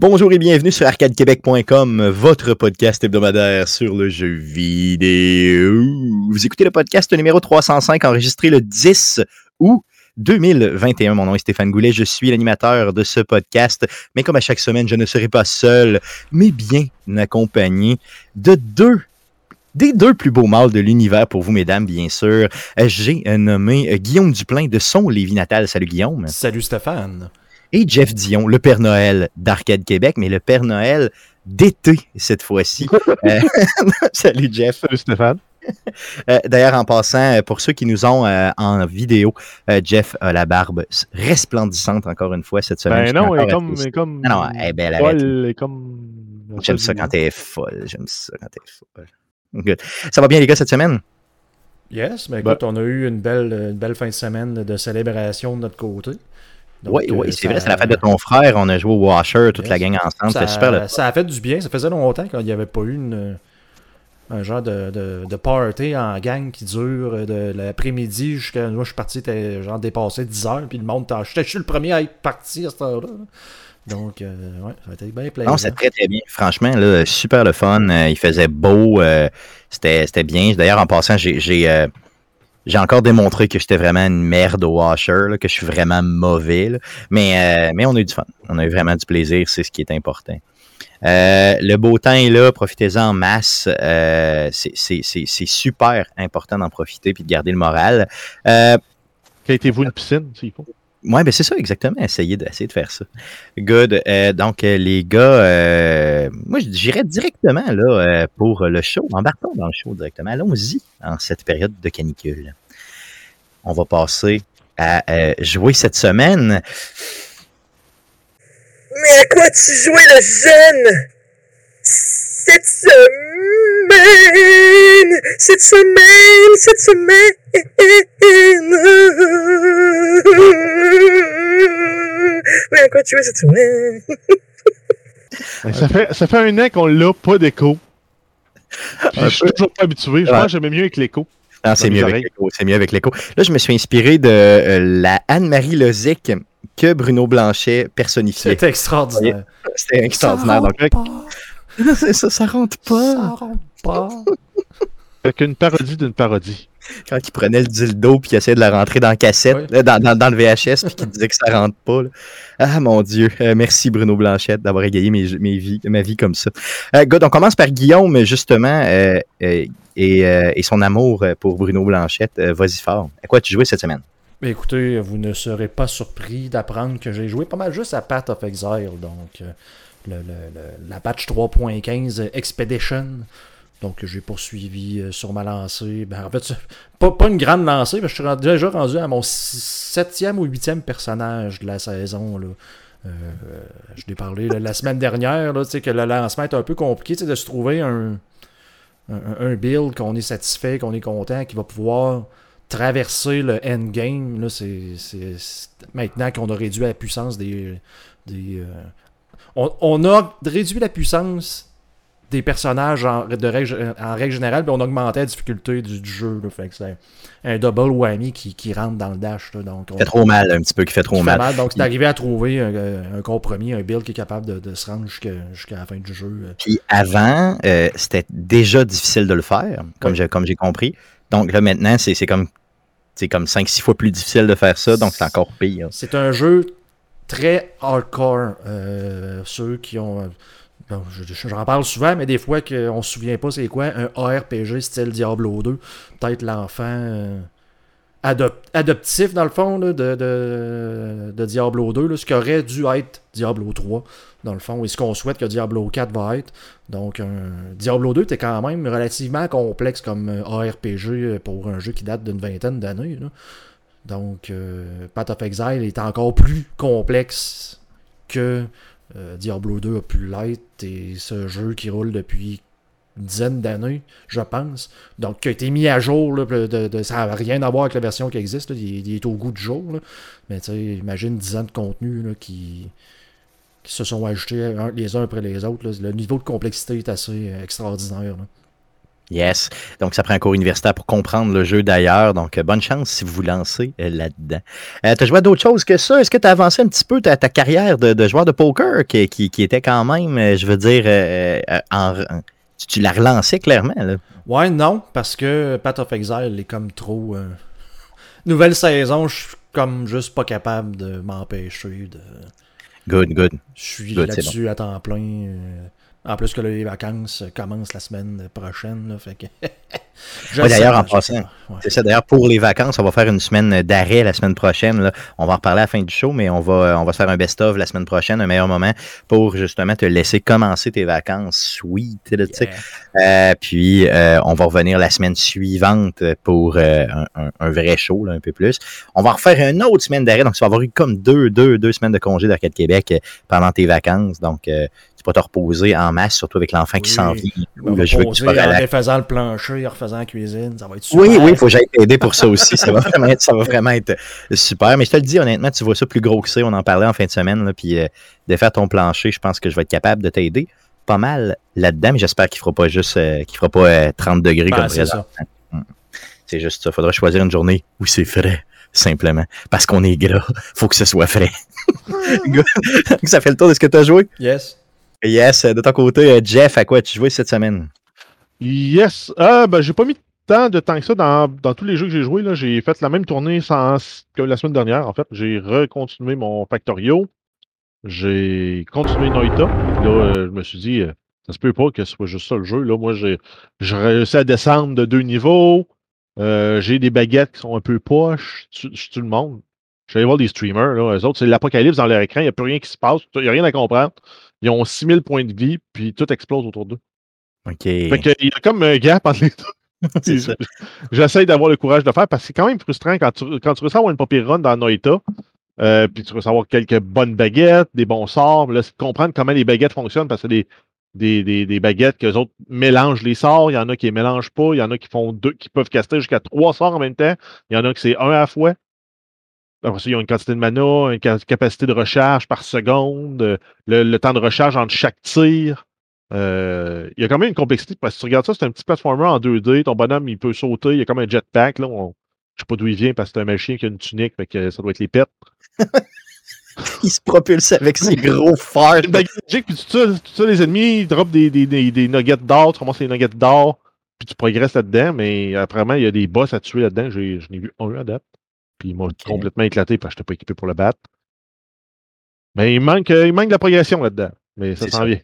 Bonjour et bienvenue sur arcadequebec.com, votre podcast hebdomadaire sur le jeu vidéo. Vous écoutez le podcast numéro 305 enregistré le 10 août 2021. Mon nom est Stéphane Goulet, je suis l'animateur de ce podcast, mais comme à chaque semaine, je ne serai pas seul, mais bien accompagné de deux des deux plus beaux mâles de l'univers pour vous, mesdames, bien sûr. J'ai nommé Guillaume Duplain de son Lévis natal. Salut Guillaume. Salut Stéphane et Jeff Dion, le Père Noël d'Arcade Québec, mais le Père Noël d'été cette fois-ci. Euh, salut Jeff. Salut Stéphane. Euh, d'ailleurs, en passant, pour ceux qui nous ont euh, en vidéo, Jeff a la barbe resplendissante encore une fois cette semaine. Ben non, elle est comme, elle comme. Non, non, elle est belle. Elle est comme. J'aime ça quand elle est folle. J'aime ça quand elle est folle. Good. Ça va bien, les gars, cette semaine? Yes, mais ben, écoute, on a eu une belle, une belle fin de semaine de célébration de notre côté oui, oui, euh, c'est vrai, c'est la fête de ton frère. On a joué au Washer, toute la gang ensemble. C'était super. Ça a fait du bien. Ça faisait longtemps qu'il n'y avait pas eu une, un genre de, de, de, party en gang qui dure euh, de l'après-midi jusqu'à. Moi, je suis parti, genre dépassé 10 heures, puis le monde t'a. Je suis le premier à être parti à cette heure-là. Donc, euh, ouais, ça a été bien plaisant. Non, c'est très, très bien. Franchement, là, super le fun. il faisait beau. c'était bien. D'ailleurs, en passant, j'ai j'ai encore démontré que j'étais vraiment une merde au washer, que je suis vraiment mauvais. Mais, euh, mais on a eu du fun. On a eu vraiment du plaisir, c'est ce qui est important. Euh, le beau temps est là, profitez-en en masse. Euh, c'est super important d'en profiter et de garder le moral. Euh, Qu'a-été-vous une piscine, s'il faut? Oui, ben c'est ça, exactement. Essayez de, de faire ça. Good. Euh, donc, euh, les gars, euh, moi, j'irais directement là, pour le show. Embarquons dans le show directement. Allons-y en cette période de canicule. On va passer à jouer cette semaine. Mais à quoi tu jouais le jeune? Cette semaine! Cette semaine! Cette semaine! Mais à quoi tu es cette semaine? ça, fait, ça fait un an qu'on l'a pas d'écho. Je suis toujours pas habitué. Je pense que j'aimais mieux avec l'écho. Ah, c'est mieux, avec l'écho. C'est mieux avec l'écho. Là, je me suis inspiré de euh, la Anne-Marie Lozic que Bruno Blanchet personnifiait. C'était extraordinaire. C'était extraordinaire. Pas. ça, ça rentre pas. Ça rentre pas. Avec une parodie d'une parodie quand il prenait le dildo puis il essayait de la rentrer dans la cassette, dans, dans, le VHS, puis qu'il disait que ça rentre pas. Ah mon Dieu. Euh, merci Bruno Blanchette d'avoir égayé mes, mes vies, ma vie comme ça. Euh, good, on commence par Guillaume, justement, euh, et, et, son amour pour Bruno Blanchette. Vas-y fort. À quoi tu jouais cette semaine? écoutez, vous ne serez pas surpris d'apprendre que j'ai joué pas mal juste à Path of Exile, donc la patch 3.15 Expedition. Donc, j'ai poursuivi euh, sur ma lancée. Ben, en fait, pas, pas une grande lancée, mais je suis déjà rendu à mon septième ou huitième personnage de la saison. Là. Euh, je l'ai parlé la semaine dernière, là, que le lancement est un peu compliqué de se trouver un, un, build qu'on est satisfait, qu'on est content, qui va pouvoir traverser le endgame. Maintenant qu'on a réduit la puissance des. euh, on, on, a réduit la puissance des personnages en, de règle, en règle générale, puis on augmentait la difficulté du, jeu. fait que c'est un double whammy qui, qui rentre dans le dash. donc fait trop mal, un petit peu, qui fait trop mal. Donc, c'est arrivé à trouver un, compromis, un build qui est capable de, se rendre jusqu'à la fin du jeu. Puis avant, euh, c'était déjà difficile de le faire, comme j'ai compris. Donc là, maintenant, c'est comme, comme 5-6 fois plus difficile de faire ça, donc c'est encore pire. C'est un jeu très hardcore. Euh, ceux qui ont J'en parle souvent, mais des fois qu'on se souvient pas c'est quoi un ARPG style Diablo 2. Peut-être l'enfant euh, adoptif, dans le fond, de, de, Diablo 2, ce qui aurait dû être Diablo 3, dans le fond, et ce qu'on souhaite que Diablo 4 va être. Donc, Diablo 2 était quand même relativement complexe comme euh, ARPG pour un jeu qui date d'une vingtaine d'années. Donc, euh, Path of Exile est encore plus complexe que euh, Diablo 2 a pu l'être et ce jeu qui roule depuis une dizaine d'années, je pense. Donc, qui a été mis à jour. ça n'a rien à voir avec la version qui existe. il, est au goût du jour. Mais tu sais, imagine 10 ans de contenu qui, qui se sont ajoutés les uns après les autres. Le niveau de complexité est assez euh, extraordinaire. Yes. Donc, ça prend un cours universitaire pour comprendre le jeu d'ailleurs. Donc, euh, bonne chance si vous vous lancez euh, là-dedans. Euh, tu as joué à d'autres choses que ça? Est-ce que tu as avancé un petit peu ta, ta carrière de, de joueur de poker qui, qui, qui était quand même, je veux dire, euh, en, tu, tu l'as relancé clairement, là? Ouais, non, parce que Path of Exile est comme trop. euh, Nouvelle saison, je suis comme juste pas capable de m'empêcher de. Good, good. Je suis là-dessus à temps plein. En plus que là, les vacances commencent la semaine prochaine. Là, fait que... Je Ouais, d'ailleurs, en passant, ouais. C'est ça. D'ailleurs, pour les vacances, on va faire une semaine d'arrêt la semaine prochaine. là. On va en reparler à la fin du show, mais on va, on va se faire un best-of la semaine prochaine, un meilleur moment pour justement te laisser commencer tes vacances sweet. là, tu sais. Yeah. Euh, puis, euh, on va revenir la semaine suivante pour euh, un, vrai show, là, un peu plus. On va refaire une autre semaine d'arrêt. Donc, tu vas avoir eu comme deux, deux, deux semaines de congé d'Arcade Québec pendant tes vacances. Donc, vas te reposer en masse, surtout avec l'enfant qui Oui. s'en vient. On va Là, je veux que tu en le plancher, en refaisant la cuisine. Ça va être super. Oui, oui, il faut que j'aille t'aider pour ça aussi. Ça va, vraiment être, ça va vraiment être super. Mais je te le dis, honnêtement, tu vois ça plus gros que ça. On en parlait en fin de semaine. Là, puis euh, de faire ton plancher, je pense que je vais être capable de t'aider pas mal là-dedans. Mais j'espère qu'il ne fera pas juste euh, qu'il fera pas euh, 30 degrés Ben, comme présent. ça. C'est juste ça. Il faudra choisir une journée où c'est frais, simplement. Parce qu'on est gras. faut que ce soit frais. Ça fait le tour de ce que tu as joué? Yes. Yes. De ton côté, euh, Jeff, à quoi as-tu joué cette semaine? Yes. Ah, ben, j'ai pas mis tant de temps que ça dans, dans tous les jeux que j'ai joués. J'ai fait la même tournée sans, que la semaine dernière. En fait, j'ai recontinué mon Factorio. J'ai continué Noita. Là, euh, je me suis dit, euh, ça se peut pas que ce soit juste ça le jeu. Là, moi, j'ai réussi à descendre de deux niveaux. Euh, j'ai des baguettes qui sont un peu poches. Je je tue le monde. Je suis allé voir des streamers. Là. Eux autres, c'est l'apocalypse dans leur écran. Il n'y a plus rien qui se passe. Il n'y a rien à comprendre. Ils ont 6000 points de vie, puis tout explose autour d'eux. OK. Fait que, il y a comme un gap entre les deux. J'essaie d'avoir le courage de le faire parce que c'est quand même frustrant quand tu, quand tu avoir une papier run dans Noita, euh, puis tu avoir quelques bonnes baguettes, des bons sorts. Là, c'est de comprendre comment les baguettes fonctionnent parce que c'est des, des, des, des baguettes que les autres mélangent les sorts. Il y en a qui les mélangent pas. Il y en a qui font deux, qui peuvent caster jusqu'à trois sorts en même temps. Il y en a qui c'est un à la fois. Après ça, ils ont une quantité de mana, une ca- capacité de recharge par seconde, euh, le, le temps de recharge entre chaque tir. Euh, il y a quand même une complexité parce que tu regardes ça, c'est un petit platformer en 2D. Ton bonhomme, il peut sauter. Il y a comme un jetpack. Là, on- je sais pas d'où il vient parce que c'est un magicien qui a une tunique. Fait que ça doit être les pets. Il se propulse avec ses gros magique, puis tout ça, tout ça, les ennemis, ils droppent des, des, des, des nuggets d'or. Tu ramasses les nuggets d'or, puis tu progresses là-dedans. Mais apparemment, il y a des boss à tuer là-dedans. Je n'ai vu un à date. Puis il m'a complètement éclaté parce que je n'étais pas équipé pour le battre. Mais il manque, euh, il manque de la progression là-dedans. Mais ça s'en vient.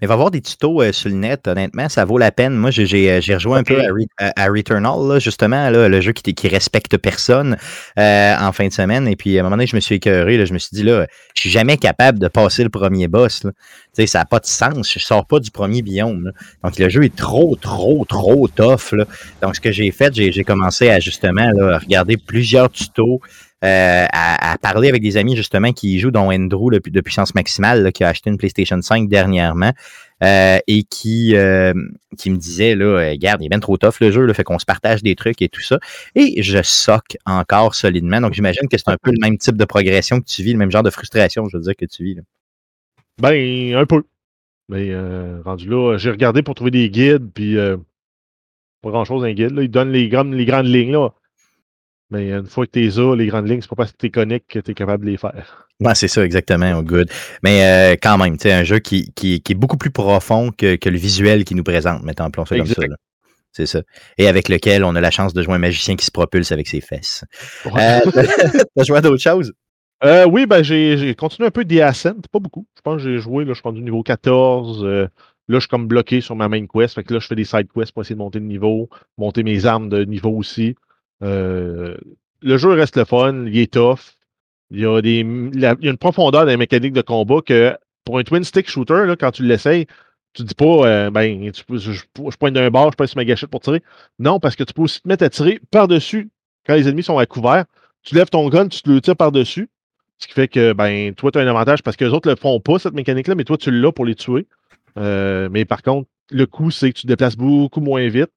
Mais va voir des tutos euh, sur le net, honnêtement, ça vaut la peine. Moi, j'ai- euh, rejoint un peu à, Re- à- à Returnal, là, justement, là, le jeu qui, qui respecte personne euh, en fin de semaine. Et puis, à un moment donné, je me suis écœuré. Là, je me suis dit, là, je suis jamais capable de passer le premier boss. Sais, ça n'a pas de sens. Je sors pas du premier biome. Donc, le jeu est trop, trop, trop tough. Donc, ce que j'ai fait, j'ai commencé à justement regarder plusieurs tutos. Euh, à, parler avec des amis justement qui jouent, dont Andrew de puissance maximale, qui a acheté une PlayStation 5 dernièrement. Euh, et qui, euh, qui me disait, là, regarde, il est bien trop tough le jeu, là, fait qu'on se partage des trucs et tout ça. Et je soque encore solidement. Donc, j'imagine que c'est un peu le même type de progression que tu vis, le même genre de frustration, je veux dire, que tu vis. Ben, un peu. Mais euh, rendu là, j'ai regardé pour trouver des guides, puis pas grand-chose un guide. Là. Ils donnent les grandes, les grandes lignes, là. Mais une fois que tu les as, les grandes lignes, c'est pas parce que tu es connecté que tu es capable de les faire. Ouais, c'est ça, exactement. oh, good. Mais euh, quand même, tu sais, un jeu qui, qui, qui est beaucoup plus profond que, que le visuel qui nous présente, mettons appelons ça comme Exact. ça. là. C'est ça. Et avec lequel on a la chance de jouer un magicien qui se propulse avec ses fesses. Euh, T'as joué à d'autres choses? Euh, oui, ben j'ai continué un peu The Ascent, pas beaucoup. Je pense que j'ai joué, là, je suis rendu niveau 14. euh, là, je suis comme bloqué sur ma main quest. Fait que là, je fais des side quests pour essayer de monter de niveau, monter mes armes de niveau aussi. Euh, le jeu reste le fun, il est tough. Il y a, une profondeur dans les mécaniques de combat que pour un twin stick shooter, quand tu l'essayes, tu dis pas, euh, ben, je, pointe d'un bar, je passe sur ma gâchette pour tirer. Non, parce que tu peux aussi te mettre à tirer par-dessus quand les ennemis sont à couvert. Tu lèves ton gun, tu te le tires par-dessus. Ce qui fait que, ben, toi, tu as un avantage parce que les autres ne le font pas, cette mécanique-là, mais toi, tu l'as pour les tuer. Euh, mais par contre, le coup, c'est que tu te déplaces beaucoup moins vite.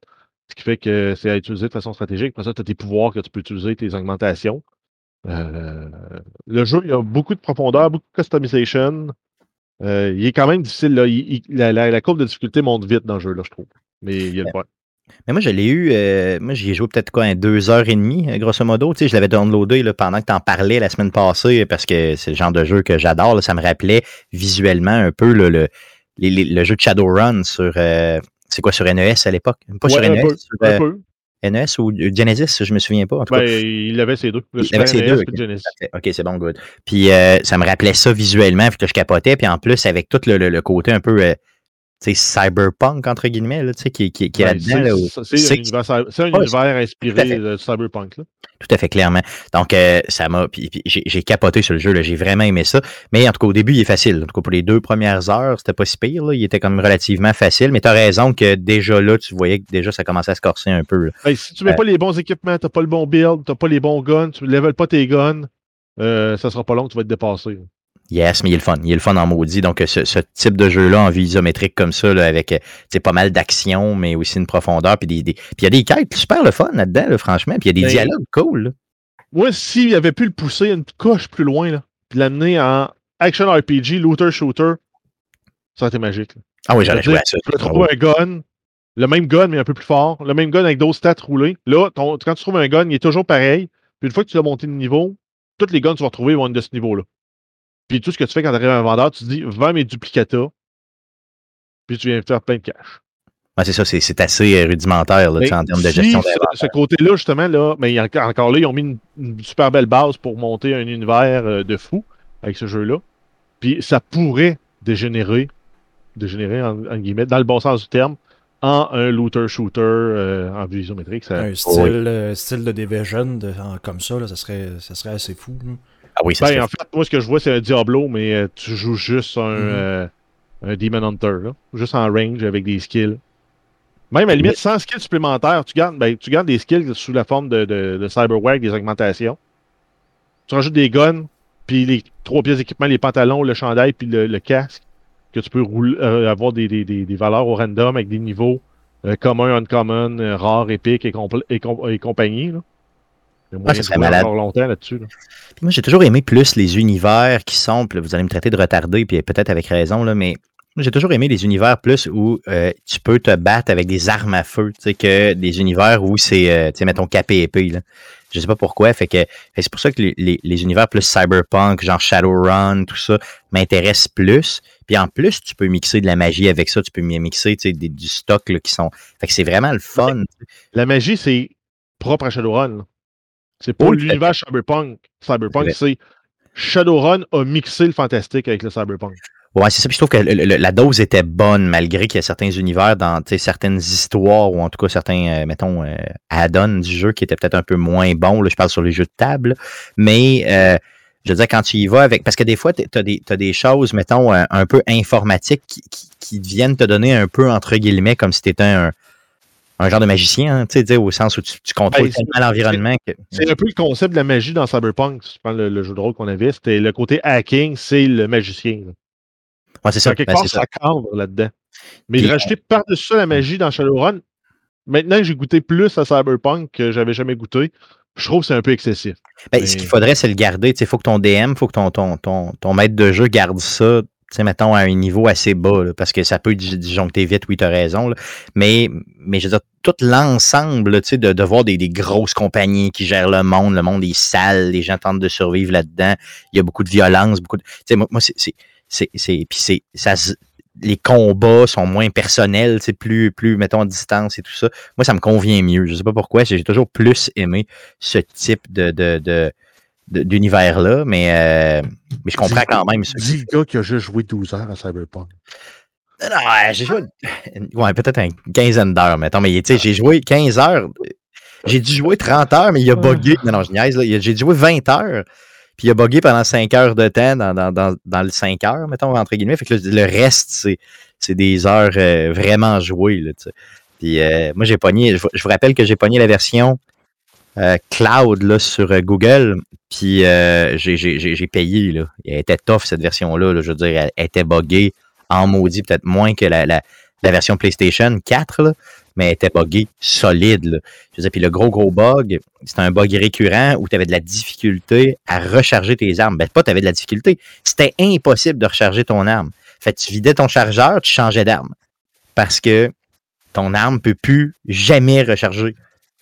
Ce qui fait que c'est à utiliser de façon stratégique. Pour ça, tu as tes pouvoirs que tu peux utiliser, tes augmentations. Euh, le jeu, il y a beaucoup de profondeur, beaucoup de customization. Euh, il est quand même difficile. Là. Il- il- la, la- la courbe de difficulté monte vite dans le jeu, là, je trouve. Mais il y a le point. Mais moi, je l'ai eu, euh, moi, j'y ai joué peut-être quoi, un deux heures et demie, grosso modo. Tu sais, je l'avais downloadé là, pendant que tu en parlais la semaine passée, parce que c'est le genre de jeu que j'adore. Ça me rappelait visuellement un peu le, le, les- les- le jeu de Shadowrun sur. euh, c'est quoi, sur NES à l'époque? Pas sur un NES, peu, sur un euh, peu. NES ou Genesis, je me souviens pas. En tout cas, Ben, il avait ces deux. Le Il avait ces NES deux, ok. c'est bon, good. Puis euh, ça me rappelait ça visuellement, puis que je capotais. Puis en plus, avec tout le, le- le côté un peu, euh, cyberpunk, entre guillemets, là, qui, qui, qui est Ben, là-dedans. c'est- un univers, un Ouais, inspiré de Cyberpunk. Là. Tout à fait, clairement. Donc, euh, ça m'a. J'ai capoté sur le jeu, j'ai vraiment aimé ça. Mais en tout cas, au début, il est facile. En tout cas, pour les deux premières heures, c'était pas si pire. Là. Il était comme relativement facile. Mais tu as raison que déjà là, tu voyais que déjà ça commençait à se corser un peu. Ben, si tu mets Euh, pas les bons équipements, t'as pas le bon build, t'as pas les bons guns, tu ne level pas tes guns, euh, ça sera pas long, tu vas être dépassé. Yes, mais il est le fun. Il est le fun en maudit. Donc, ce, ce type de jeu-là en vue isométrique comme ça, là, avec euh, pas mal d'action, mais aussi une profondeur. Puis des- des- puis il y a des quêtes super le fun là-dedans, là, franchement. Puis il y a des Ben, dialogues cool. là. Moi, s'il avait pu le pousser une coche plus loin, là, puis l'amener en action RPG, looter shooter, ça aurait été magique. là. Ah oui, j'aurais joué à ça. Tu vas trouver un gun, le même gun, mais un peu plus fort, le même gun avec d'autres stats roulés. Là, ton- quand tu trouves un gun, il est toujours pareil. Puis une fois que tu l'as monté de niveau, tous les guns que tu vas retrouver vont être de ce niveau-là. Puis tout ce que tu fais quand tu arrives à un vendeur, tu te dis, vends mes duplicata, puis tu viens faire plein de cash. Ouais, c'est ça, c'est assez euh, rudimentaire là, en termes de si gestion ce, ce côté-là, justement, là, mais encore, là, ils ont mis une, une super belle base pour monter un univers euh, de fou avec ce jeu-là. Puis ça pourrait dégénérer, dégénérer en, en guillemets, dans le bon sens du terme, en un looter-shooter euh, en vue isométrique. Ça, Un style, euh, style de Division de- en- comme ça, là, ça, serait, ça serait assez fou. là. Ah oui, ça Ben, en fait, moi, ce que je vois, c'est un Diablo, mais euh, tu joues juste un, Mhm. euh, un Demon Hunter, là. juste en range avec des skills. Même à la limite, sans skills supplémentaires, tu gardes, ben, tu gardes des skills sous la forme de, de, de cyberware, des augmentations. Tu rajoutes des guns, puis les trois pièces d'équipement, les pantalons, le chandail, puis le, le casque, que tu peux rouler, euh, avoir des, des, des, des valeurs au random avec des niveaux euh, communs, uncommon, euh, rares, épiques et, et, com- et compagnie. Là. De serait jouer malade. longtemps là-dessus. là. Moi, j'ai toujours aimé plus les univers qui sont, là, vous allez me traiter de retardé, puis peut-être avec raison, là, mais moi, j'ai toujours aimé les univers plus où euh, tu peux te battre avec des armes à feu, tu sais, que des univers où c'est, euh, tu sais, mettons, capé épée, là. Je sais pas pourquoi, fait que c'est pour ça que les, les- les univers plus cyberpunk, genre Shadowrun, tout ça, m'intéressent plus. Puis en plus, tu peux mixer de la magie avec ça, tu peux mi- mixer, tu sais, des- du stock là, qui sont... Fait que c'est vraiment le fun. La magie, c'est propre à Shadowrun. C'est pas Oui, l'univers Cyberpunk. Cyberpunk, C'est Shadowrun a mixé le fantastique avec le Cyberpunk. Ouais, c'est ça. Puis je trouve que le- le- la dose était bonne, malgré qu'il y a certains univers dans certaines histoires, ou en tout cas certains, euh, mettons, euh, add-ons du jeu qui étaient peut-être un peu moins bons. Là, je parle sur les jeux de table. Mais euh, je veux dire, quand tu y vas avec. Parce que des fois, tu as des, t'as des choses, mettons, un peu informatiques qui, qui, qui viennent te donner un peu, entre guillemets, comme si tu étais un, un genre de magicien, hein, tu sais, dire, au sens où tu, tu contrôles Ben, tellement l'environnement que. C'est un peu le concept de la magie dans Cyberpunk. Tu prends le, le jeu de rôle qu'on avait, c'était le côté hacking, c'est le magicien. Ouais, c'est ça. À quelque ben, part, ça. cadre là-dedans. Mais Puis, rajouter par-dessus ça la magie dans Shadowrun, maintenant que j'ai goûté plus à Cyberpunk que j'avais jamais goûté, je trouve que c'est un peu excessif. Ben, Mais- Ce qu'il faudrait, c'est le garder. Il faut que ton DM, il faut que ton, ton, ton, ton maître de jeu garde ça, tu sais, mettons, à un niveau assez bas, là, parce que ça peut dis- disjoncter vite, oui, tu as raison. là. Mais, mais je veux dire, tout l'ensemble tu sais, de, voir des, des grosses compagnies qui gèrent le monde, le monde est sale, les gens tentent de survivre là-dedans, il y a beaucoup de violence, beaucoup de. Tu sais, moi, moi c'est. Puis c'est. ça les combats sont moins personnels, c'est plus, plus, mettons, à distance et tout ça. Moi, ça me convient mieux. Je sais pas pourquoi. J'ai toujours plus aimé ce type de, de, de- d'univers-là, mais, euh, mais je comprends quand même. ce- Dis le gars qui a juste joué 12 heures à Cyberpunk. Non, j'ai joué. Ouais, peut-être une quinzaine d'heures, mettons. Mais tu sais, j'ai joué 15 heures. J'ai dû jouer 30 heures, mais il a bugué. Non, non, je niaise. J'ai joué 20 heures. Puis il a bugué pendant 5 heures de temps dans, dans, dans, dans le 5 heures, mettons, entre guillemets. Fait que le, le reste, c'est, c'est des heures euh, vraiment jouées. Là, tu sais. Puis euh, moi, j'ai pogné. Je, vous- je vous rappelle que j'ai pogné la version euh, cloud là, sur euh, Google. Puis euh, j'ai, payé. Elle était tough, cette version-là. là. je veux dire, elle, était buggée en maudit, peut-être moins que la, version PlayStation 4, là, mais elle était buggée solide. Je veux dire, puis le gros, gros bug, c'était un bug récurrent où tu avais de la difficulté à recharger tes armes. Ben, pas tu avais de la difficulté. C'était impossible de recharger ton arme. Fait tu vidais ton chargeur, tu changeais d'arme. Parce que ton arme peut plus jamais recharger.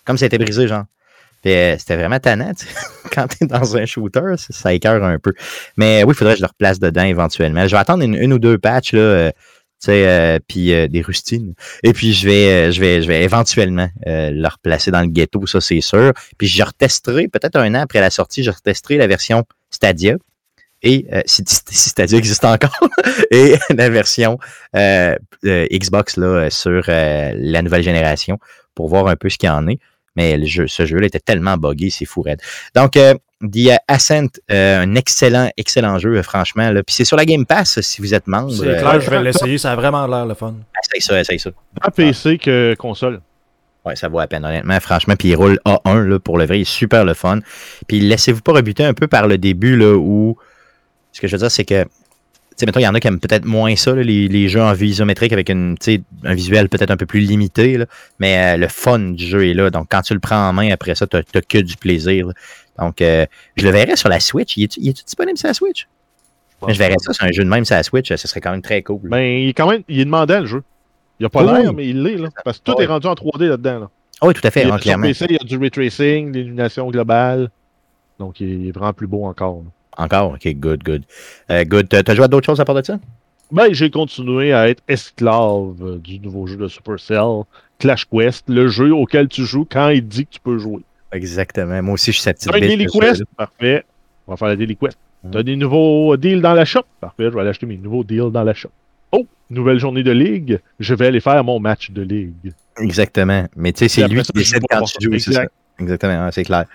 Comme ça a été brisé, genre. C'était vraiment tannant, tu. Quand t'es dans un shooter, ça, ça écœure un peu. Mais oui, il faudrait que je le replace dedans éventuellement. Je vais attendre une, ou deux patchs, là, euh, tu euh, puis euh, des rustines. Et puis, je vais, je vais, je vais éventuellement le replacer dans le ghetto, ça, c'est sûr. Puis, je retesterai, peut-être un an après la sortie, je retesterai la version Stadia. Et si, Stadia existe encore, et la version Xbox là, sur la nouvelle génération pour voir un peu ce qu'il en est. Mais le jeu, ce jeu-là était tellement buggé, c'est fou raide. Donc, euh, The Ascent, euh, un excellent, excellent jeu, euh, franchement. Là. Puis c'est sur la Game Pass, si vous êtes membre. C'est euh, clair, je vais l'essayer. Ça a vraiment l'air le fun. essaye ça, essaye ça. Tant PC que console. Ouais, ça vaut à peine, honnêtement, franchement. Puis il roule A1, là, pour le vrai, il est super le fun. Puis laissez-vous pas rebuter un peu par le début, là, où... Ce que je veux dire, c'est que... Tu sais, mettons, il y en a qui aiment peut-être moins ça, là, les, les jeux en vue isométrique avec une, un visuel peut-être un peu plus limité, là. mais euh, le fun du jeu est là. Donc, quand tu le prends en main, après ça, tu n'as que du plaisir. là. Donc, euh, je le verrais sur la Switch. Il est, il est disponible sur la Switch? Je verrais ça sur un jeu de même sur la Switch. Ce serait quand même très cool. Ben, il est quand même, il est demandé le jeu. Il a pas l'air, oui. mais il l'est, là. Parce que tout Ouais. est rendu en 3D là-dedans, là. Ah oui, tout à fait, Il y hein, a, sur clairement. PC, il y a du ray tracing, l'illumination globale. Donc, il est vraiment plus beau encore. Encore? Ok, good, good. Euh, good. T'as joué à d'autres choses à part de ça? Ben, j'ai continué à être esclave euh, du nouveau jeu de Supercell, Clash Quest, le jeu auquel tu joues quand il dit que tu peux jouer. Exactement. Moi aussi, je suis sa petite T'as un Daily Quest? Parfait. On va faire la Daily Quest. Mm. T'as des nouveaux deals dans la shop? Parfait, je vais aller acheter mes nouveaux deals dans la shop. Oh, nouvelle journée de ligue. Je vais aller faire mon match de ligue. Exactement. Mais tu sais, c'est lui qui décide quand tu joues. c'est ça. Exact. Exactement, c'est clair.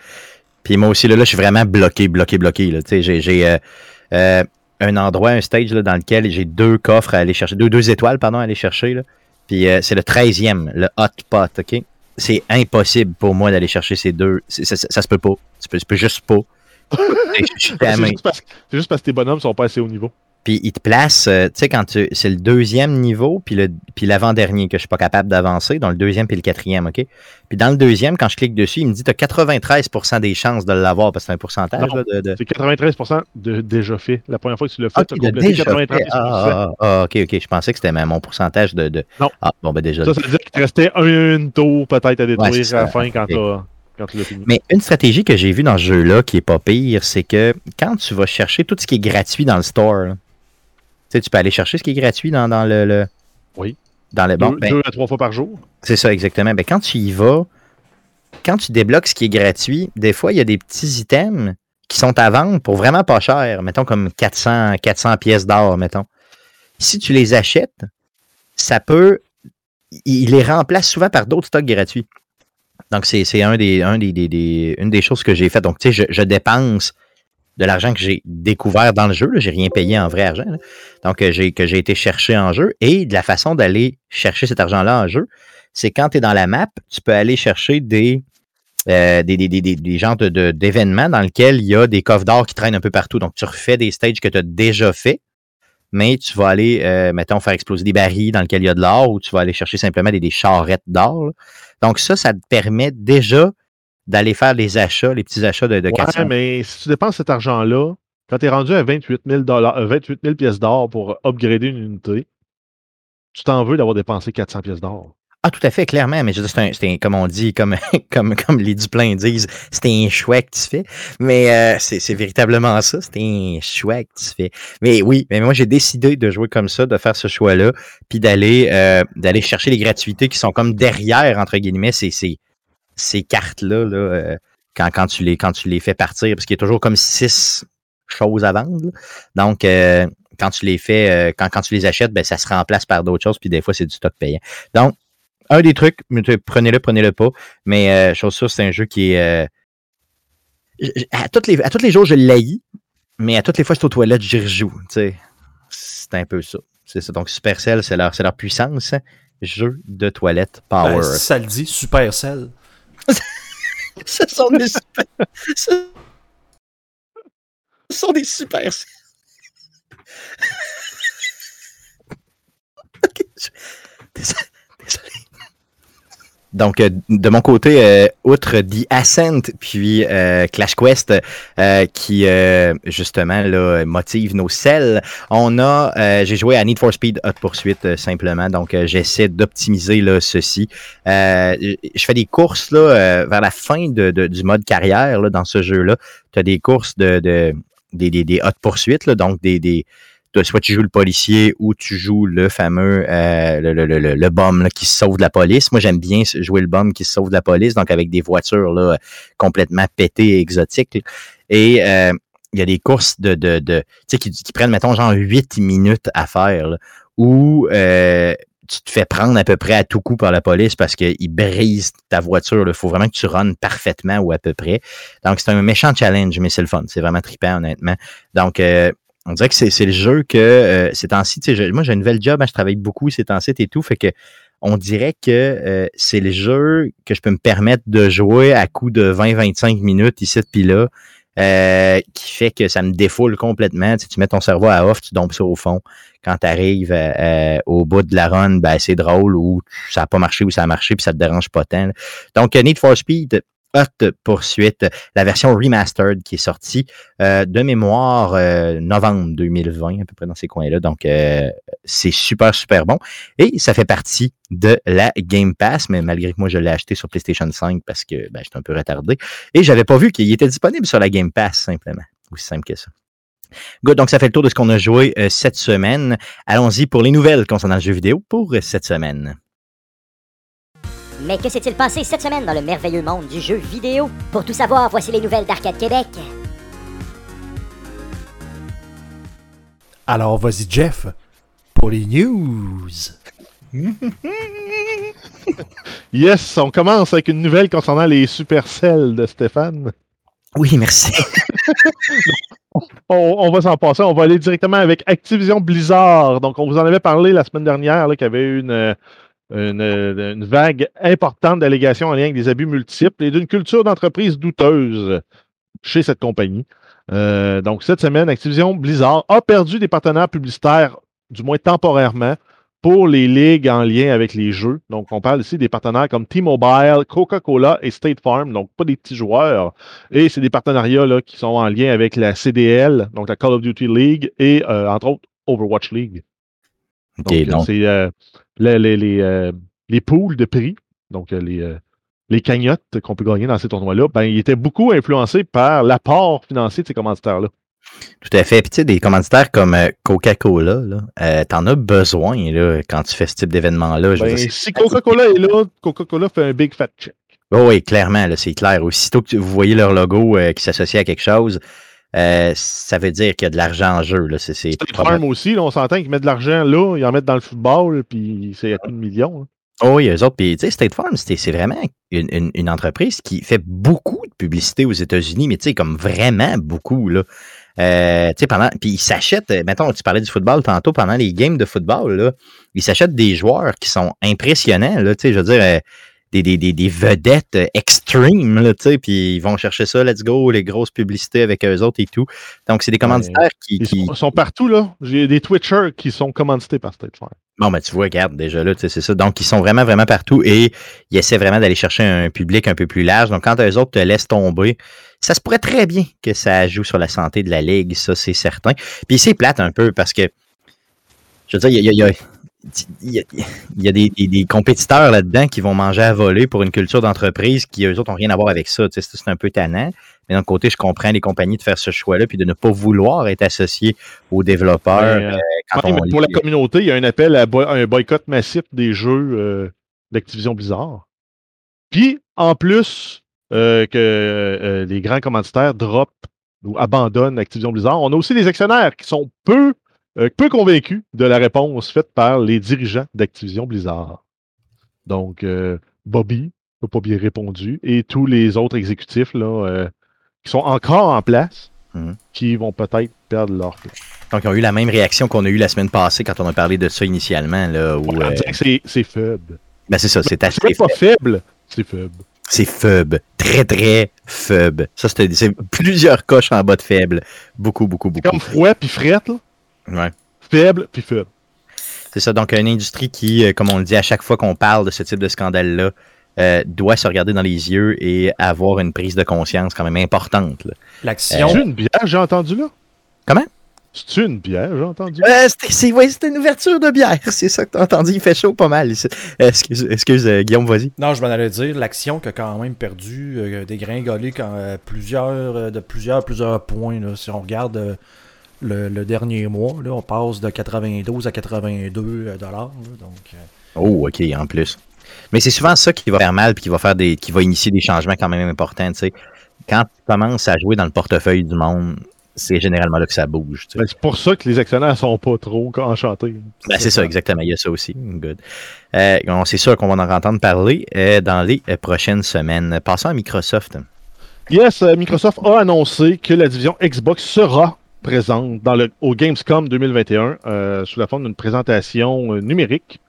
Puis moi aussi, là, là, je suis vraiment bloqué, bloqué, bloqué. Là. J'ai j'ai, euh, euh, un endroit, un stage là, dans lequel j'ai deux coffres à aller chercher, deux, deux étoiles, pardon, à aller chercher. Là. Puis euh, c'est le 13e, le hot pot, OK? C'est impossible pour moi d'aller chercher ces deux. c'est- Ça, ça, ça se peut pas. Tu peux juste pas. juste, c'est juste parce que tes bonhommes sont pas assez haut niveau. Puis il te place, euh, tu sais, quand tu. C'est le deuxième niveau, puis le puis l'avant-dernier que je suis pas capable d'avancer, dans le deuxième puis le quatrième, OK? Puis dans le deuxième, quand je clique dessus, il me dit tu as 93% des chances de l'avoir parce que c'est un pourcentage Non. là, de. de... C'est 93% de déjà fait. La première fois que tu l'as fait, Ah, tu as déjà fait. 93%. Ah, ah, ah, ok, ok. Je pensais que c'était mon pourcentage de. de... Non. Ah, bon, ben déjà. Ça, ça veut dire qu'il te restait un tour peut-être à détruire Ouais, à la fin quand Ok. t'as- quand tu l'as fini. Mais une stratégie que j'ai vue dans ce jeu-là qui est pas pire, c'est que quand tu vas chercher tout ce qui est gratuit dans le store, sais, tu peux aller chercher ce qui est gratuit dans, dans le, le- Oui. Dans le bon. deux, ben, deux à trois fois par jour. C'est ça, exactement. Ben, quand tu y vas, quand tu débloques ce qui est gratuit, des fois, il y a des petits items qui sont à vendre pour vraiment pas cher. Mettons comme 400, 400 pièces d'or, mettons. Si tu les achètes, ça peut. Il les remplace souvent par d'autres stocks gratuits. Donc, c'est c'est un des, un des, des- des- une des choses que j'ai fait. Donc, tu sais, je, je dépense de l'argent que j'ai découvert dans le jeu. Je n'ai rien payé en vrai argent. Donc, euh, j'ai, que j'ai été chercher en jeu. Et de la façon d'aller chercher cet argent-là en jeu, c'est quand tu es dans la map, tu peux aller chercher des, euh, des, des, des, des, genres de- de- d'événements dans lesquels il y a des coffres d'or qui traînent un peu partout. Donc, tu refais des stages que tu as déjà fait, mais tu vas aller, euh, mettons, faire exploser des barils dans lesquels il y a de l'or ou tu vas aller chercher simplement des, charrettes d'or. Donc, ça, ça te permet déjà d'aller faire les achats, les petits achats de, de 400. Ouais, mais si tu dépenses cet argent-là, quand tu es rendu à 28 000, euh, 28 000 pièces d'or pour upgrader une unité, tu t'en veux d'avoir dépensé 400 pièces d'or. Ah, tout à fait, clairement. Mais c'est c'est comme on dit, comme, comme, comme les Duplains disent, c'est un choix que tu fais. Mais euh, c'est c'est véritablement ça, c'est un choix que tu fais. Mais oui, mais moi, j'ai décidé de jouer comme ça, de faire ce choix-là, puis d'aller euh, d'aller chercher les gratuités qui sont comme derrière, entre guillemets, ces, ces, ces cartes-là, là, euh, quand, quand, tu les, quand tu les fais partir, parce qu'il y a toujours comme six choses à vendre. là. Donc, euh, quand tu les fais, euh, quand, quand tu les achètes, ben, ça se remplace par d'autres choses, puis des fois, c'est du stock payant. Donc, un des trucs, prenez-le, prenez-le pas. Mais chose sûre, c'est un jeu qui est. à, toutes les, à tous les jours, je l'haïs, mais à toutes les fois je suis aux toilettes, j'y rejoue. C'est un peu ça. C'est ça. Donc, Supercell, c'est leur, c'est leur puissance. Jeu de toilette power. Ben, si ça le dit, Supercell. Ce sont des super. Ce sont des super. Ok, je- Désolé. désolé. Donc, euh, de mon côté, euh, outre The Ascent, puis euh, Clash Quest, euh, qui euh, justement là, motive nos selles, on a, euh, j'ai joué à Need for Speed Hot Pursuit simplement. Donc, j'essaie d'optimiser là ceci. Je fais des courses là vers la fin de, de- du mode carrière là, dans ce jeu-là. Tu as des courses de, de des, des, des Hot Pursuit, là, donc des, des soit tu joues le policier ou tu joues le fameux euh, le, le, le, le, qui se sauve de la police. Moi, j'aime bien jouer le bum qui se sauve de la police, donc avec des voitures là, complètement pétées et exotiques. Et euh, il y a des courses de, de, de qui, qui prennent, mettons, genre 8 minutes à faire, là, où euh, tu te fais prendre à peu près à tout coup par la police parce qu'ils brisent ta voiture. Il faut vraiment que tu runs parfaitement ou à peu près. Donc, c'est un méchant challenge, mais c'est le fun. C'est vraiment trippant, honnêtement. Donc, euh, on dirait que c'est le jeu que euh, ces temps-ci, moi j'ai un nouvel job, hein, je travaille beaucoup ces temps-ci et tout, fait que on dirait que euh, c'est le jeu que je peux me permettre de jouer à coup de 20-25 minutes ici puis là, euh, qui fait que ça me défoule complètement. Tu, tu mets ton cerveau à off, tu dompes ça au fond. Quand tu arrives au bout de la run, ben, c'est drôle ou ça n'a pas marché ou ça a marché puis ça te dérange pas tant. Donc, euh, Need for Speed, Hot Poursuite, la version remastered qui est sortie euh, de mémoire euh, novembre 2020, à peu près dans ces coins-là. Donc, euh, c'est super, super bon. Et ça fait partie de la Game Pass, mais malgré que moi, je l'ai acheté sur PlayStation 5 parce que ben, j'étais un peu retardé. Et j'avais pas vu qu'il était disponible sur la Game Pass, simplement. Aussi simple que ça. Good, donc ça fait le tour de ce qu'on a joué cette semaine. Allons-y pour les nouvelles concernant le jeu vidéo pour cette semaine. Mais que s'est-il passé cette semaine dans le merveilleux monde du jeu vidéo? Pour tout savoir, voici les nouvelles d'Arcade Québec. Alors, vas-y, Jeff, pour les news. Yes, on commence avec une nouvelle concernant les Supercell de Stéphane. Oui, merci. On, on va s'en passer. On va aller directement avec Activision Blizzard. Donc, on vous en avait parlé la semaine dernière qu'il y avait eu une, euh, une, euh, une vague importante d'allégations en lien avec des abus multiples et d'une culture d'entreprise douteuse chez cette compagnie. Euh, donc, cette semaine, Activision Blizzard a perdu des partenaires publicitaires, du moins temporairement, pour les ligues en lien avec les jeux. Donc, on parle ici des partenaires comme T-Mobile, Coca-Cola et State Farm, donc pas des petits joueurs. Et c'est des partenariats qui sont en lien avec la CDL, donc la Call of Duty League, et euh, entre autres Overwatch League. Donc, c'est euh, les, les, les, euh, les pools de prix, donc euh, les, les cagnottes qu'on peut gagner dans ces tournois-là, ben, ils étaient beaucoup influencés par l'apport financier de ces commanditaires-là. Tout à fait. Puis tu sais, des commanditaires comme Coca-Cola, euh, t'en as besoin là, quand tu fais ce type d'événement-là. Ben, si Coca-Cola est là, Coca-Cola fait un big fat check. Oh oui, clairement, c'est clair. Aussitôt que vous voyez leur logo euh, qui s'associe à quelque chose, euh, ça veut dire qu'il y a de l'argent en jeu. Là. C'est, c'est probable- Farm aussi, là, on s'entend qu'ils mettent de l'argent là, ils en mettent dans le football, puis c'est à coups de millions. hein. Oh oui, eux autres. Puis, tu sais, State Farm, c'est, c'est vraiment une, une- une entreprise qui fait beaucoup de publicité aux États-Unis, mais tu sais, comme vraiment beaucoup, là. Euh, tu sais, pendant, puis ils s'achètent, euh, mettons, tu parlais du football tantôt, pendant les games de football, là, ils s'achètent des joueurs qui sont impressionnants, là, tu sais, je veux dire, des, des, des, des vedettes euh, extrêmes, là, tu sais, puis ils vont chercher ça, let's go, les grosses publicités avec eux autres et tout. Donc, c'est des commanditaires qui, Ils qui, sont, sont partout, là. J'ai des Twitchers qui sont commandités par Farm. Bon, ben, tu vois, regarde, déjà là, tu sais, c'est ça. Donc, ils sont vraiment, vraiment partout et ils essaient vraiment d'aller chercher un public un peu plus large. Donc, quand eux autres te laissent tomber, ça se pourrait très bien que ça joue sur la santé de la ligue, ça, c'est certain. Puis, c'est plate un peu parce que, je veux dire, il y a, y a- il y a- il y a des, des- des compétiteurs là-dedans qui vont manger à voler pour une culture d'entreprise qui, eux autres, n'ont rien à voir avec ça. Tu sais, C'est un peu tannant. Mais d'un côté, je comprends les compagnies de faire ce choix-là puis de ne pas vouloir être associés aux développeurs. Euh, quand Ouais, on mais pour la lit- communauté, il y a un appel à, boy- à un boycott massif des jeux euh, d'Activision Blizzard. Puis, en plus euh, que euh, les grands commanditaires drop ou abandonnent Activision Blizzard, on a aussi des actionnaires qui sont peu, euh, peu convaincus de la réponse faite par les dirigeants d'Activision Blizzard. Donc, euh, Bobby n'a pas bien répondu et tous les autres exécutifs là, euh, qui sont encore en place, Mhm. qui vont peut-être perdre leur Donc, ils ont eu la même réaction qu'on a eu la semaine passée quand on a parlé de ça initialement. Là, où, On euh, que c'est- faible. ben, c'est ça, c'est assez C'est pas faible, c'est faible. C'est faible. Très, très faible. Ça, c'était c'est plusieurs coches en bas de faible. Beaucoup, beaucoup, beaucoup. comme froid puis frette, là. Ouais. Faible puis faible. C'est ça. Donc, une industrie qui, euh, comme on le dit à chaque fois qu'on parle de ce type de scandale-là, euh, doit se regarder dans les yeux et avoir une prise de conscience quand même importante. L'action. C'est une bière, j'ai entendu là? Comment? C'est une bière, j'ai entendu? Euh, c'était c'est- ouais, une ouverture de bière, c'est ça que t'as entendu. Il fait chaud pas mal. ici. Euh, excuse, excuse euh, Guillaume, vas-y. Non, je m'en allais dire, l'action qui a quand même perdu, euh, dégringolé quand, euh, plusieurs, euh, de plusieurs, plusieurs points. là. Si on regarde euh, le, le dernier mois, là, on passe de 92 à 82 euh, dollars. donc, euh, Oh, ok, en plus. Mais c'est souvent ça qui va faire mal puis qui va faire des, qui va initier des changements quand même importants. tu sais. Quand tu commences à jouer dans le portefeuille du monde, c'est généralement là que ça bouge. Ben, c'est pour ça que les actionnaires sont pas trop enchantés. Ben, c'est ça, exactement. Il y a ça aussi. Good. Euh, on- c'est sûr qu'on va en entendre parler euh, dans les euh, prochaines semaines. Passons à Microsoft. Yes, Microsoft a annoncé que la division Xbox sera présente dans le, au Gamescom 2021 euh, sous la forme d'une présentation euh, numérique.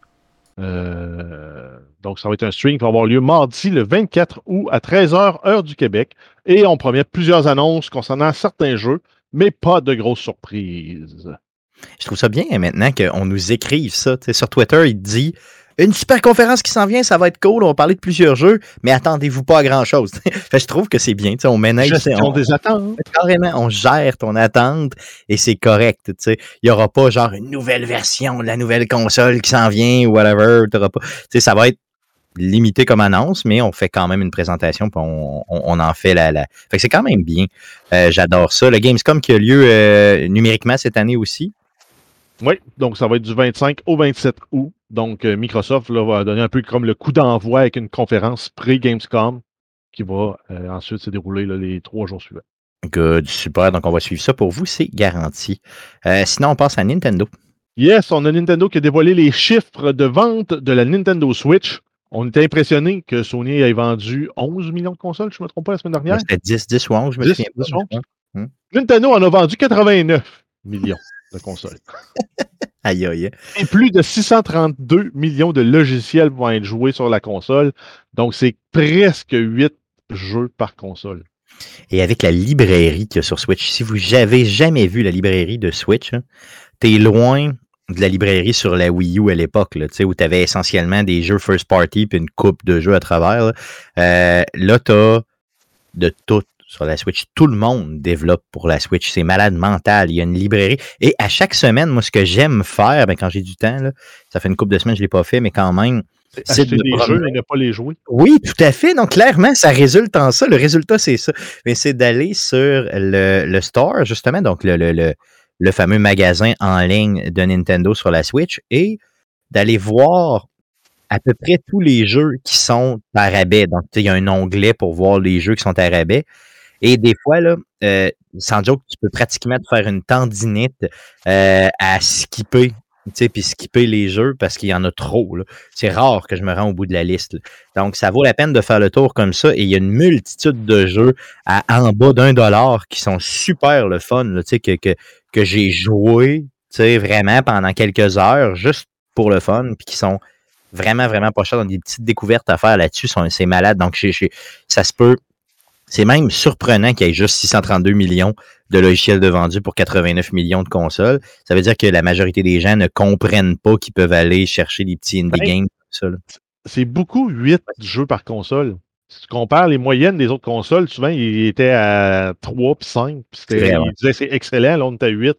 Euh, donc, ça va être un stream qui va avoir lieu mardi le 24 août à 13h, heure du Québec. Et on promet plusieurs annonces concernant certains jeux, mais pas de grosses surprises. Je trouve ça bien hein, maintenant qu'on nous écrive ça. Sur Twitter, il dit une super conférence qui s'en vient, ça va être cool, on va parler de plusieurs jeux, mais attendez-vous pas à grand chose. je trouve que c'est bien. On ménage, on, des attentes. carrément, on gère ton attente et c'est correct. tu sais. Il n'y aura pas genre une nouvelle version de la nouvelle console qui s'en vient ou whatever. t'auras Pas, tu sais, ça va être limité comme annonce, mais on fait quand même une présentation puis on, on- on en fait la. la... Fait que c'est quand même bien. Euh, J'adore ça. Le Gamescom qui a lieu euh, numériquement cette année aussi. Oui, donc ça va être du 25 au 27 août. Donc euh, Microsoft là, va donner un peu comme le coup d'envoi avec une conférence pré-Gamescom qui va euh, ensuite se dérouler là, les trois jours suivants. Good, super. Donc on va suivre ça pour vous, c'est garanti. Euh, sinon, on passe à Nintendo. Yes, on a Nintendo qui a dévoilé les chiffres de vente de la Nintendo Switch. On était impressionné que Sony ait vendu 11 millions de consoles, je ne me trompe pas, la semaine dernière. C'était 10, 10 ou 11, je me 10, souviens pas. 10 ou 11. Hmm. Nintendo en a vendu 89 millions de consoles. Aïe, aïe. Et plus de 632 millions de logiciels vont être joués sur la console. Donc, c'est presque 8 jeux par console. Et avec la librairie qu'il y a sur Switch, si vous n'avez jamais vu la librairie de Switch, hein, t'es loin de la librairie sur la Wii U à l'époque, où tu avais essentiellement des jeux first party puis une coupe de jeux à travers. Là, Euh, là tu as de tout sur la Switch. Tout le monde développe pour la Switch. C'est malade mental. Il y a une librairie. Et à chaque semaine, moi, ce que j'aime faire, ben, quand j'ai du temps, là, ça fait une couple de semaines que je ne l'ai pas fait, mais quand même, c'est de des jeux et ne pas les jouer. Oui, tout à fait. Donc, clairement, ça résulte en ça. Le résultat, c'est ça. Mais c'est d'aller sur le, le store, justement, donc le, le, le, le fameux magasin en ligne de Nintendo sur la Switch, et d'aller voir à peu près tous les jeux qui sont à rabais. Donc, il y a un onglet pour voir les jeux qui sont à rabais. Et des fois, là, euh, sans tu peux pratiquement te faire une tendinite euh, à skipper, puis skipper les jeux parce qu'il y en a trop. C'est rare que je me rends au bout de la liste. Donc, ça vaut la peine de faire le tour comme ça. Et il y a une multitude de jeux à en bas d'un dollar qui sont super le fun, là, que, que, que j'ai joué, vraiment pendant quelques heures, juste pour le fun, puis qui sont vraiment, vraiment pas chers. Donc, des petites découvertes à faire là-dessus, c'est malade. Donc, ça se peut. C'est même surprenant qu'il y ait juste 632 millions de logiciels de vendus pour 89 millions de consoles. Ça veut dire que la majorité des gens ne comprennent pas qu'ils peuvent aller chercher des petits indie games comme ça. C'est beaucoup 8 jeux par console. Si tu compares les moyennes des autres consoles, souvent, ils étaient à 3 puis 5. Puis c'était- C'est vrai, ouais. Ils disaient c'est excellent, là, on était à 8.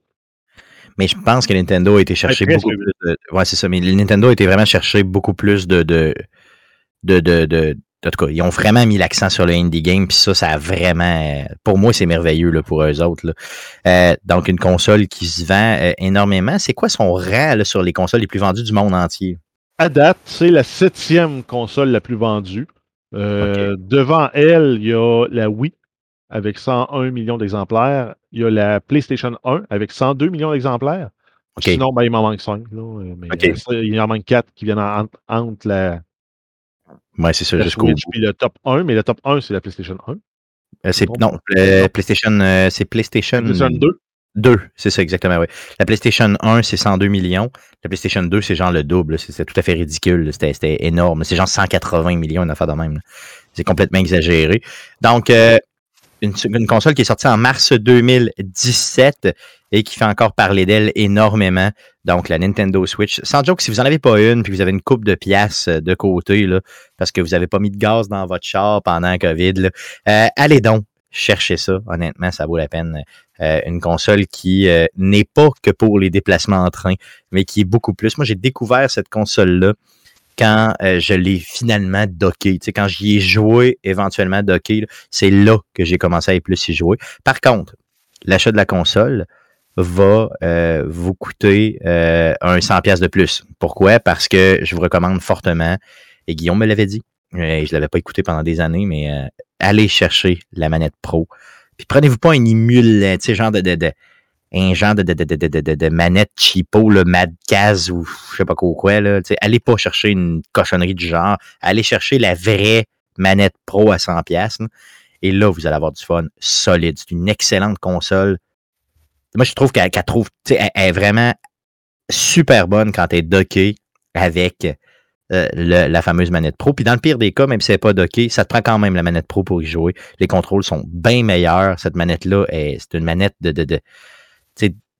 Mais je pense que Nintendo a été chercher presque beaucoup plus de. Ouais, c'est ça. Mais Nintendo a été vraiment chercher beaucoup plus de, de, de, de- en tout cas, ils ont vraiment mis l'accent sur le indie game, puis ça, ça a vraiment. Pour moi, c'est merveilleux là, pour eux autres. là. Euh, donc, une console qui se vend euh, énormément. C'est quoi son rang là, sur les consoles les plus vendues du monde entier? À date, c'est la septième console la plus vendue. Euh, Devant elle, il y a la Wii avec 101 millions d'exemplaires. Il y a la PlayStation 1 avec 102 millions d'exemplaires. Sinon, ben, il m'en manque 5. Là, mais OK. ça, il en manque 4 qui viennent en- entre, entre la, Ouais, c'est ça, jusqu'au et le top 1. Mais le top 1, c'est la PlayStation 1. Euh, c'est, Non. le PlayStation, euh, c'est PlayStation, PlayStation 2. 2, c'est ça exactement, oui. La PlayStation 1, c'est 102 millions. La PlayStation 2, c'est genre le double. c'est tout à fait ridicule. C'était, c'était énorme. C'est genre 180 millions, une affaire de même. C'est complètement exagéré. Donc, euh, une, une console qui est sortie en mars 2017 et qui fait encore parler d'elle énormément. Donc, la Nintendo Switch. Sans joke, si vous n'en avez pas une, puis vous avez une coupe de pièces euh, de côté, là, parce que vous n'avez pas mis de gaz dans votre char pendant COVID, là, euh, allez donc chercher ça. Honnêtement, ça vaut la peine. Euh, une console qui n'est pas que pour les déplacements en train, mais qui est beaucoup plus. Moi, j'ai découvert cette console-là quand euh, je l'ai finalement docké. Tu sais, quand j'y ai joué, éventuellement docké, c'est là que j'ai commencé à y plus y jouer. Par contre, l'achat de la console va euh, vous coûter euh, un 100 pièces de plus. Pourquoi? Parce que je vous recommande fortement, et Guillaume me l'avait dit, je l'avais pas écouté pendant des années, mais allez chercher la manette Pro. Puis prenez-vous pas un émule, tu sais, genre de, de, de un genre de, de, de, de, manette cheapo, le Madcaz ou je sais pas quoi, là. Allez pas chercher une cochonnerie du genre. Allez chercher la vraie manette Pro à 100 pièces. Et là, vous allez avoir du fun solide. C'est une excellente console. Moi, je trouve qu'elle trouve, elle, est vraiment super bonne quand elle est dockée avec euh, la fameuse manette Pro. Puis dans le pire des cas, même si elle n'est pas dockée, ça te prend quand même la manette Pro pour y jouer. Les contrôles sont bien meilleurs. Cette manette-là, est- c'est une manette de,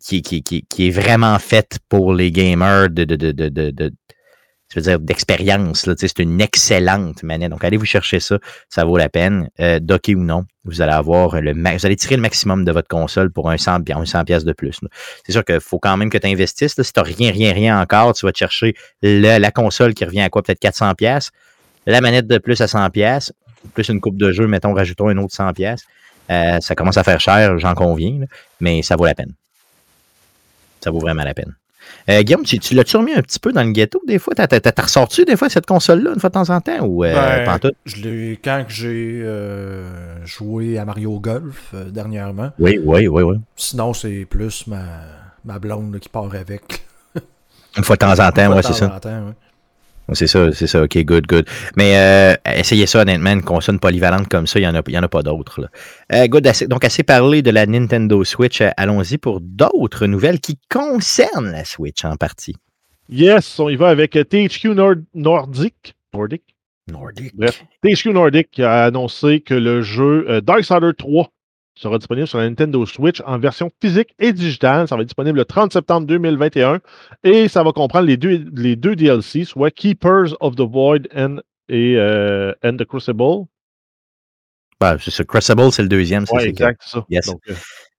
qui, est vraiment faite pour les gamers de, d'expérience. C'est une excellente manette. Donc, allez vous chercher ça. Ça vaut la peine. Euh, ou non, vous allez avoir le vous allez tirer le maximum de votre console pour un 100, pi- un 100 pièces de plus. C'est sûr qu'il faut quand même que tu investisses. Si tu n'as rien, rien, rien encore, tu vas te chercher la console qui revient à quoi? Peut-être 400 pièces. La manette de plus à 100 pièces. Plus une coupe de jeu, mettons, rajoutons un autre 100 pièces. Euh, ça commence à faire cher, j'en conviens, mais ça vaut la peine. Ça vaut vraiment la peine. Euh, Guillaume, tu, tu l'as-tu remis un petit peu dans le ghetto des fois? T'as, ressorti des fois cette console-là une fois de temps en temps ou euh, Ben, tout? Je quand j'ai euh, joué à Mario Golf euh, dernièrement. Oui, oui, oui, oui. Sinon, c'est plus ma, ma blonde là, qui part avec. Une fois de temps en temps, ouais, c'est ça. en temps, ouais. C'est ça, c'est ça. OK, good, good. Mais euh, essayez ça, honnêtement, une console polyvalente comme ça, il n'y en, a- y en a pas d'autres. Euh, good, assez- donc, assez parlé de la Nintendo Switch. Euh, Allons-y pour d'autres nouvelles qui concernent la Switch en partie. Yes, on y va avec THQ Nord- Nordic. Nordic? Nordic. Bref. THQ Nordic a annoncé que le jeu euh, Darksider 3 sera disponible sur la Nintendo Switch en version physique et digitale. Ça va être disponible le 30 septembre 2021 et ça va comprendre les deux, les deux DLC, soit Keepers of the Void and, et, euh, and the Crucible. Ben, c'est ça. Crucible, c'est le deuxième. Que- exact, c'est ça. Yes. Donc, euh,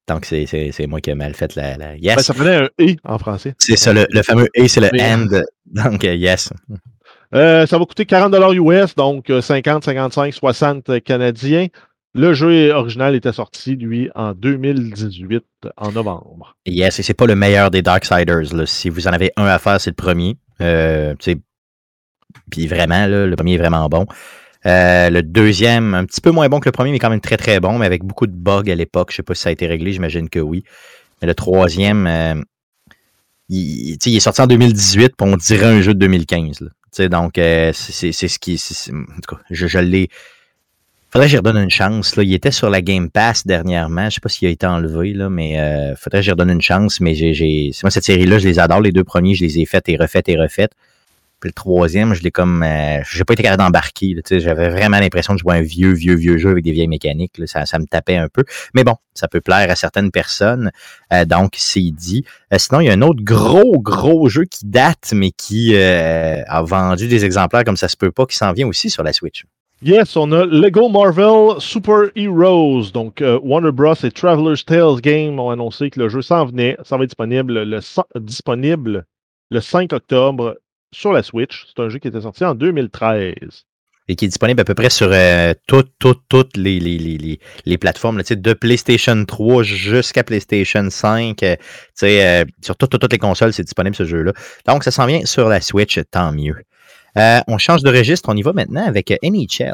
donc, c'est, moi qui ai mal fait la. la- Yes. ben, ça prenait un E en français. c'est ça, le, le fameux A, c'est le Mais- end. Donc, euh, yes. Euh, ça va coûter 40 US, donc euh, 50, 55, 60 canadiens. Le jeu original était sorti, lui, en 2018, en novembre. Yes, et c'est pas le meilleur des Darksiders. Si vous en avez un à faire, c'est le premier. Euh, Puis vraiment, le premier est vraiment bon. Euh, le deuxième, un petit peu moins bon que le premier, mais quand même très très bon, mais avec beaucoup de bugs à l'époque. Je sais pas si ça a été réglé, j'imagine que oui. Mais le troisième, euh, il, il est sorti en 2018, puis on dirait un jeu de 2015. Là. Tu sais, Donc, euh, c'est ce qui. En tout cas, je, je l'ai. Faudrait que j'y redonne une chance. Là. Il était sur la Game Pass dernièrement. Je sais pas s'il a été enlevé, là, mais euh, faudrait que j'y redonne une chance. Mais j'ai, j'ai... moi, cette série-là, je les adore. Les deux premiers, je les ai faites et refaites et refaites. Puis le troisième, je l'ai comme. Euh, j'ai pas été capable d'embarquer. J'avais vraiment l'impression de jouer un vieux, vieux, vieux jeu avec des vieilles mécaniques. Ça, ça me tapait un peu. Mais bon, ça peut plaire à certaines personnes. Euh, donc, c'est dit. Euh, sinon, il y a un autre gros, gros jeu qui date, mais qui euh, a vendu des exemplaires comme ça se peut pas, qui s'en vient aussi sur la Switch. Yes, on a Lego Marvel Super Heroes. Donc, euh, Warner Bros. et Traveler's Tales Game ont annoncé que le jeu s'en venait. Ça va être disponible le, disponible le 5 octobre sur la Switch. C'est un jeu qui était sorti en 2013. et qui est disponible à peu près sur euh, toutes, les, les, les, les, plateformes, de PlayStation 3 jusqu'à PlayStation 5. euh, euh, sur toutes, toutes les consoles, c'est disponible ce jeu-là. Donc, ça s'en vient sur la Switch, tant mieux. Euh, on change de registre, on y va maintenant avec euh, NHL.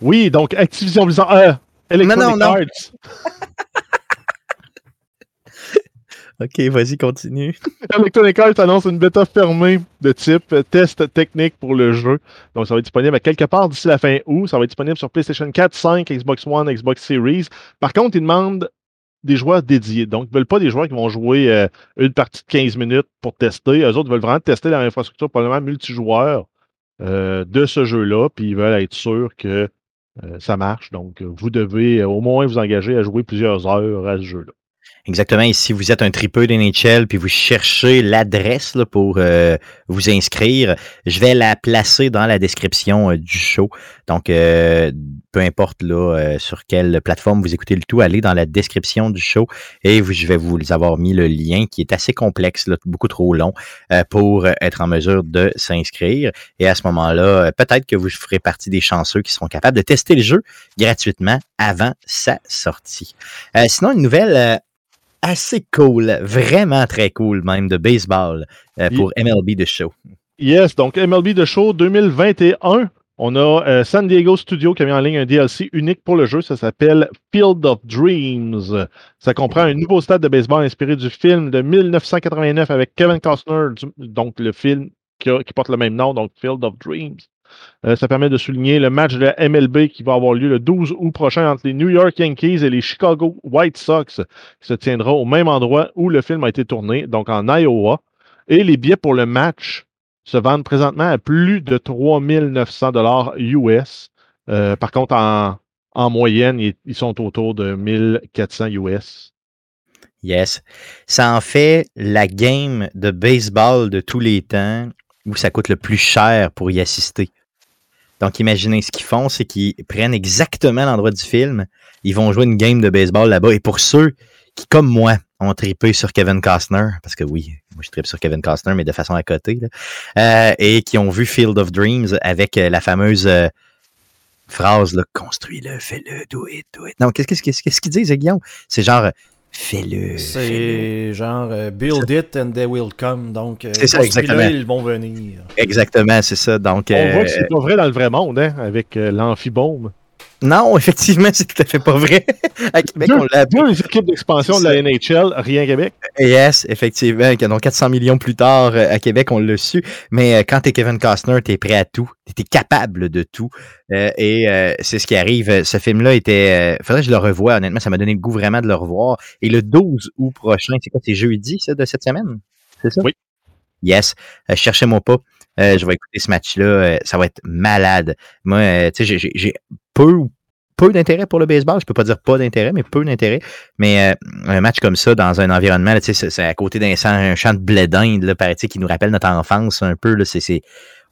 Oui, donc Activision Blizzard. Euh, Electronic Non, non, non. Arts. Ok, vas-y, continue. Electronic Arts annonce une bêta fermée de type euh, test technique pour le jeu. Donc, ça va être disponible à quelque part d'ici la fin août. Ça va être disponible sur PlayStation 4, 5, Xbox One, Xbox Series. Par contre, ils demandent des joueurs dédiés. Donc, ils ne veulent pas des joueurs qui vont jouer euh, une partie de 15 minutes pour tester. Eux autres veulent vraiment tester leur infrastructure probablement multijoueur euh, de ce jeu-là. Puis, ils veulent être sûrs que euh, ça marche. Donc, vous devez euh, au moins vous engager à jouer plusieurs heures à ce jeu-là. Exactement. Et si vous êtes un tripeux d'NHL puis vous cherchez l'adresse pour euh, vous inscrire, je vais la placer dans la description euh, du show. Donc, euh, peu importe là, euh, sur quelle plateforme vous écoutez le tout, allez dans la description du show et je vais vous avoir mis le lien qui est assez complexe, là, beaucoup trop long euh, pour être en mesure de s'inscrire. Et à ce moment-là, peut-être que vous ferez partie des chanceux qui seront capables de tester le jeu gratuitement avant sa sortie. Sinon, une nouvelle assez cool, vraiment très cool même de baseball euh, pour MLB The Show. Yes, donc MLB The Show 2021. On a euh, San Diego Studio qui a mis en ligne un DLC unique pour le jeu. Ça s'appelle Field of Dreams. Ça comprend un nouveau stade de baseball inspiré du film de 1989 avec Kevin Costner, du- donc le film qui, a- qui porte le même nom, donc Field of Dreams. Euh, ça permet de souligner le match de la MLB qui va avoir lieu le 12 août prochain entre les New York Yankees et les Chicago White Sox, qui se tiendra au même endroit où le film a été tourné, donc en Iowa. Et les billets pour le match se vendent présentement à plus de 3900 dollars US. Euh, par contre, en, en moyenne, ils, ils sont autour de 1400 US. Yes. Ça en fait la game de baseball de tous les temps où ça coûte le plus cher pour y assister. Donc, imaginez ce qu'ils font, c'est qu'ils prennent exactement l'endroit du film, ils vont jouer une game de baseball là-bas. Et pour ceux qui, comme moi, ont trippé sur Kevin Costner, parce que oui, moi je trippe sur Kevin Costner, mais de façon à côté, euh, et qui ont vu Field of Dreams avec euh, la fameuse euh, phrase, construis-le, fais-le, do it, do it. Non, qu'est-ce qu'ils disent, Guillaume? C'est genre, fais-le. C'est genre euh, build it and they will come. Donc, euh, C'est ça, exactement. ils vont venir. Exactement, c'est ça. Donc, On euh, voit que c'est pas vrai dans le vrai monde, hein, avec euh, l'amphibôme. Non, effectivement, c'est tout à fait pas vrai. à Québec, Deux- on l'a. Deux équipes d'expansion de la NHL, rien Québec. Yes, effectivement. Donc, 400 millions plus tard, euh, à Québec, on l'a su. Mais euh, quand t'es Kevin Costner, t'es prêt à tout. T'es capable de tout. Euh, et euh, c'est ce qui arrive. Ce film-là était... euh, faudrait que je le revoie, honnêtement. Ça m'a donné le goût vraiment de le revoir. Et le 12 août prochain, c'est quoi? C'est jeudi, ça, de cette semaine? C'est ça? Oui. Yes. Cherchez-moi pas. Euh, je vais écouter ce match-là. Euh, ça va être malade. Moi, euh, tu sais, j'ai- peu peu d'intérêt pour le baseball. Je peux pas dire pas d'intérêt, mais peu d'intérêt. Mais un match comme ça, dans un environnement, tu sais, c'est à côté d'un champ, de blé d'Inde, qui nous rappelle notre enfance un peu. C'est,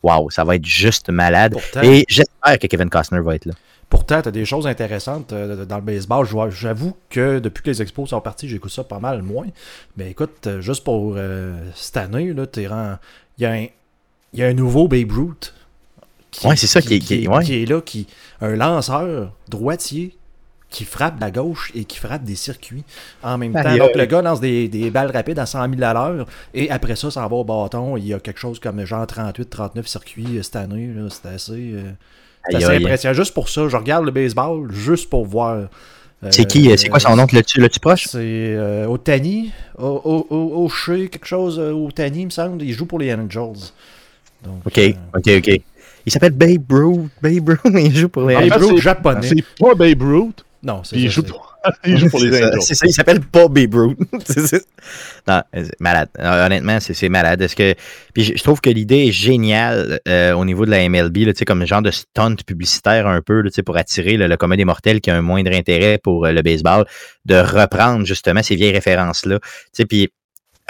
wow, ça va être juste malade. Pourtant, Et j'espère que Kevin Costner va être là. pourtant tu as des choses intéressantes dans le baseball. J'avoue que depuis que les expos sont partis, j'écoute ça pas mal moins. Mais écoute, juste pour euh, cette année, il y, a un- il y a un nouveau Babe Ruth. qui- Ouais, c'est ça qui est- qui est- ouais. qui est là, qui un lanceur droitier qui frappe à gauche et qui frappe des circuits en même temps. Donc le gars lance des, des balles rapides à 100 000 à l'heure et après ça, ça va au bâton. Il y a quelque chose comme genre 38-39 circuits euh, cette année. C'est assez, euh, assez impressionnant. Juste pour ça, je regarde le baseball juste pour voir. euh, C'est qui, c'est quoi son nom? Le-tu, le-tu proche? C'est euh, Otani, O- O- O- O'Shea, quelque chose, Otani, il me semble. Il joue pour les Angels. Donc, OK, euh, OK, OK. Il s'appelle Babe Ruth. Babe Ruth, il joue pour les Babe Ruth c'est- japonais. C'est pas Babe Ruth, Non, c'est il joue pour, il joue pour les Angels. C'est ça, il s'appelle pas Babe Ruth. Non, c'est malade. Euh, Honnêtement, c'est malade. Est-ce que, puis je, je trouve que l'idée est géniale euh, au niveau de la MLB, là, comme genre de stunt publicitaire un peu là, pour attirer là, le commun des mortels qui a un moindre intérêt pour euh, le baseball, de reprendre justement ces vieilles références-là. Puis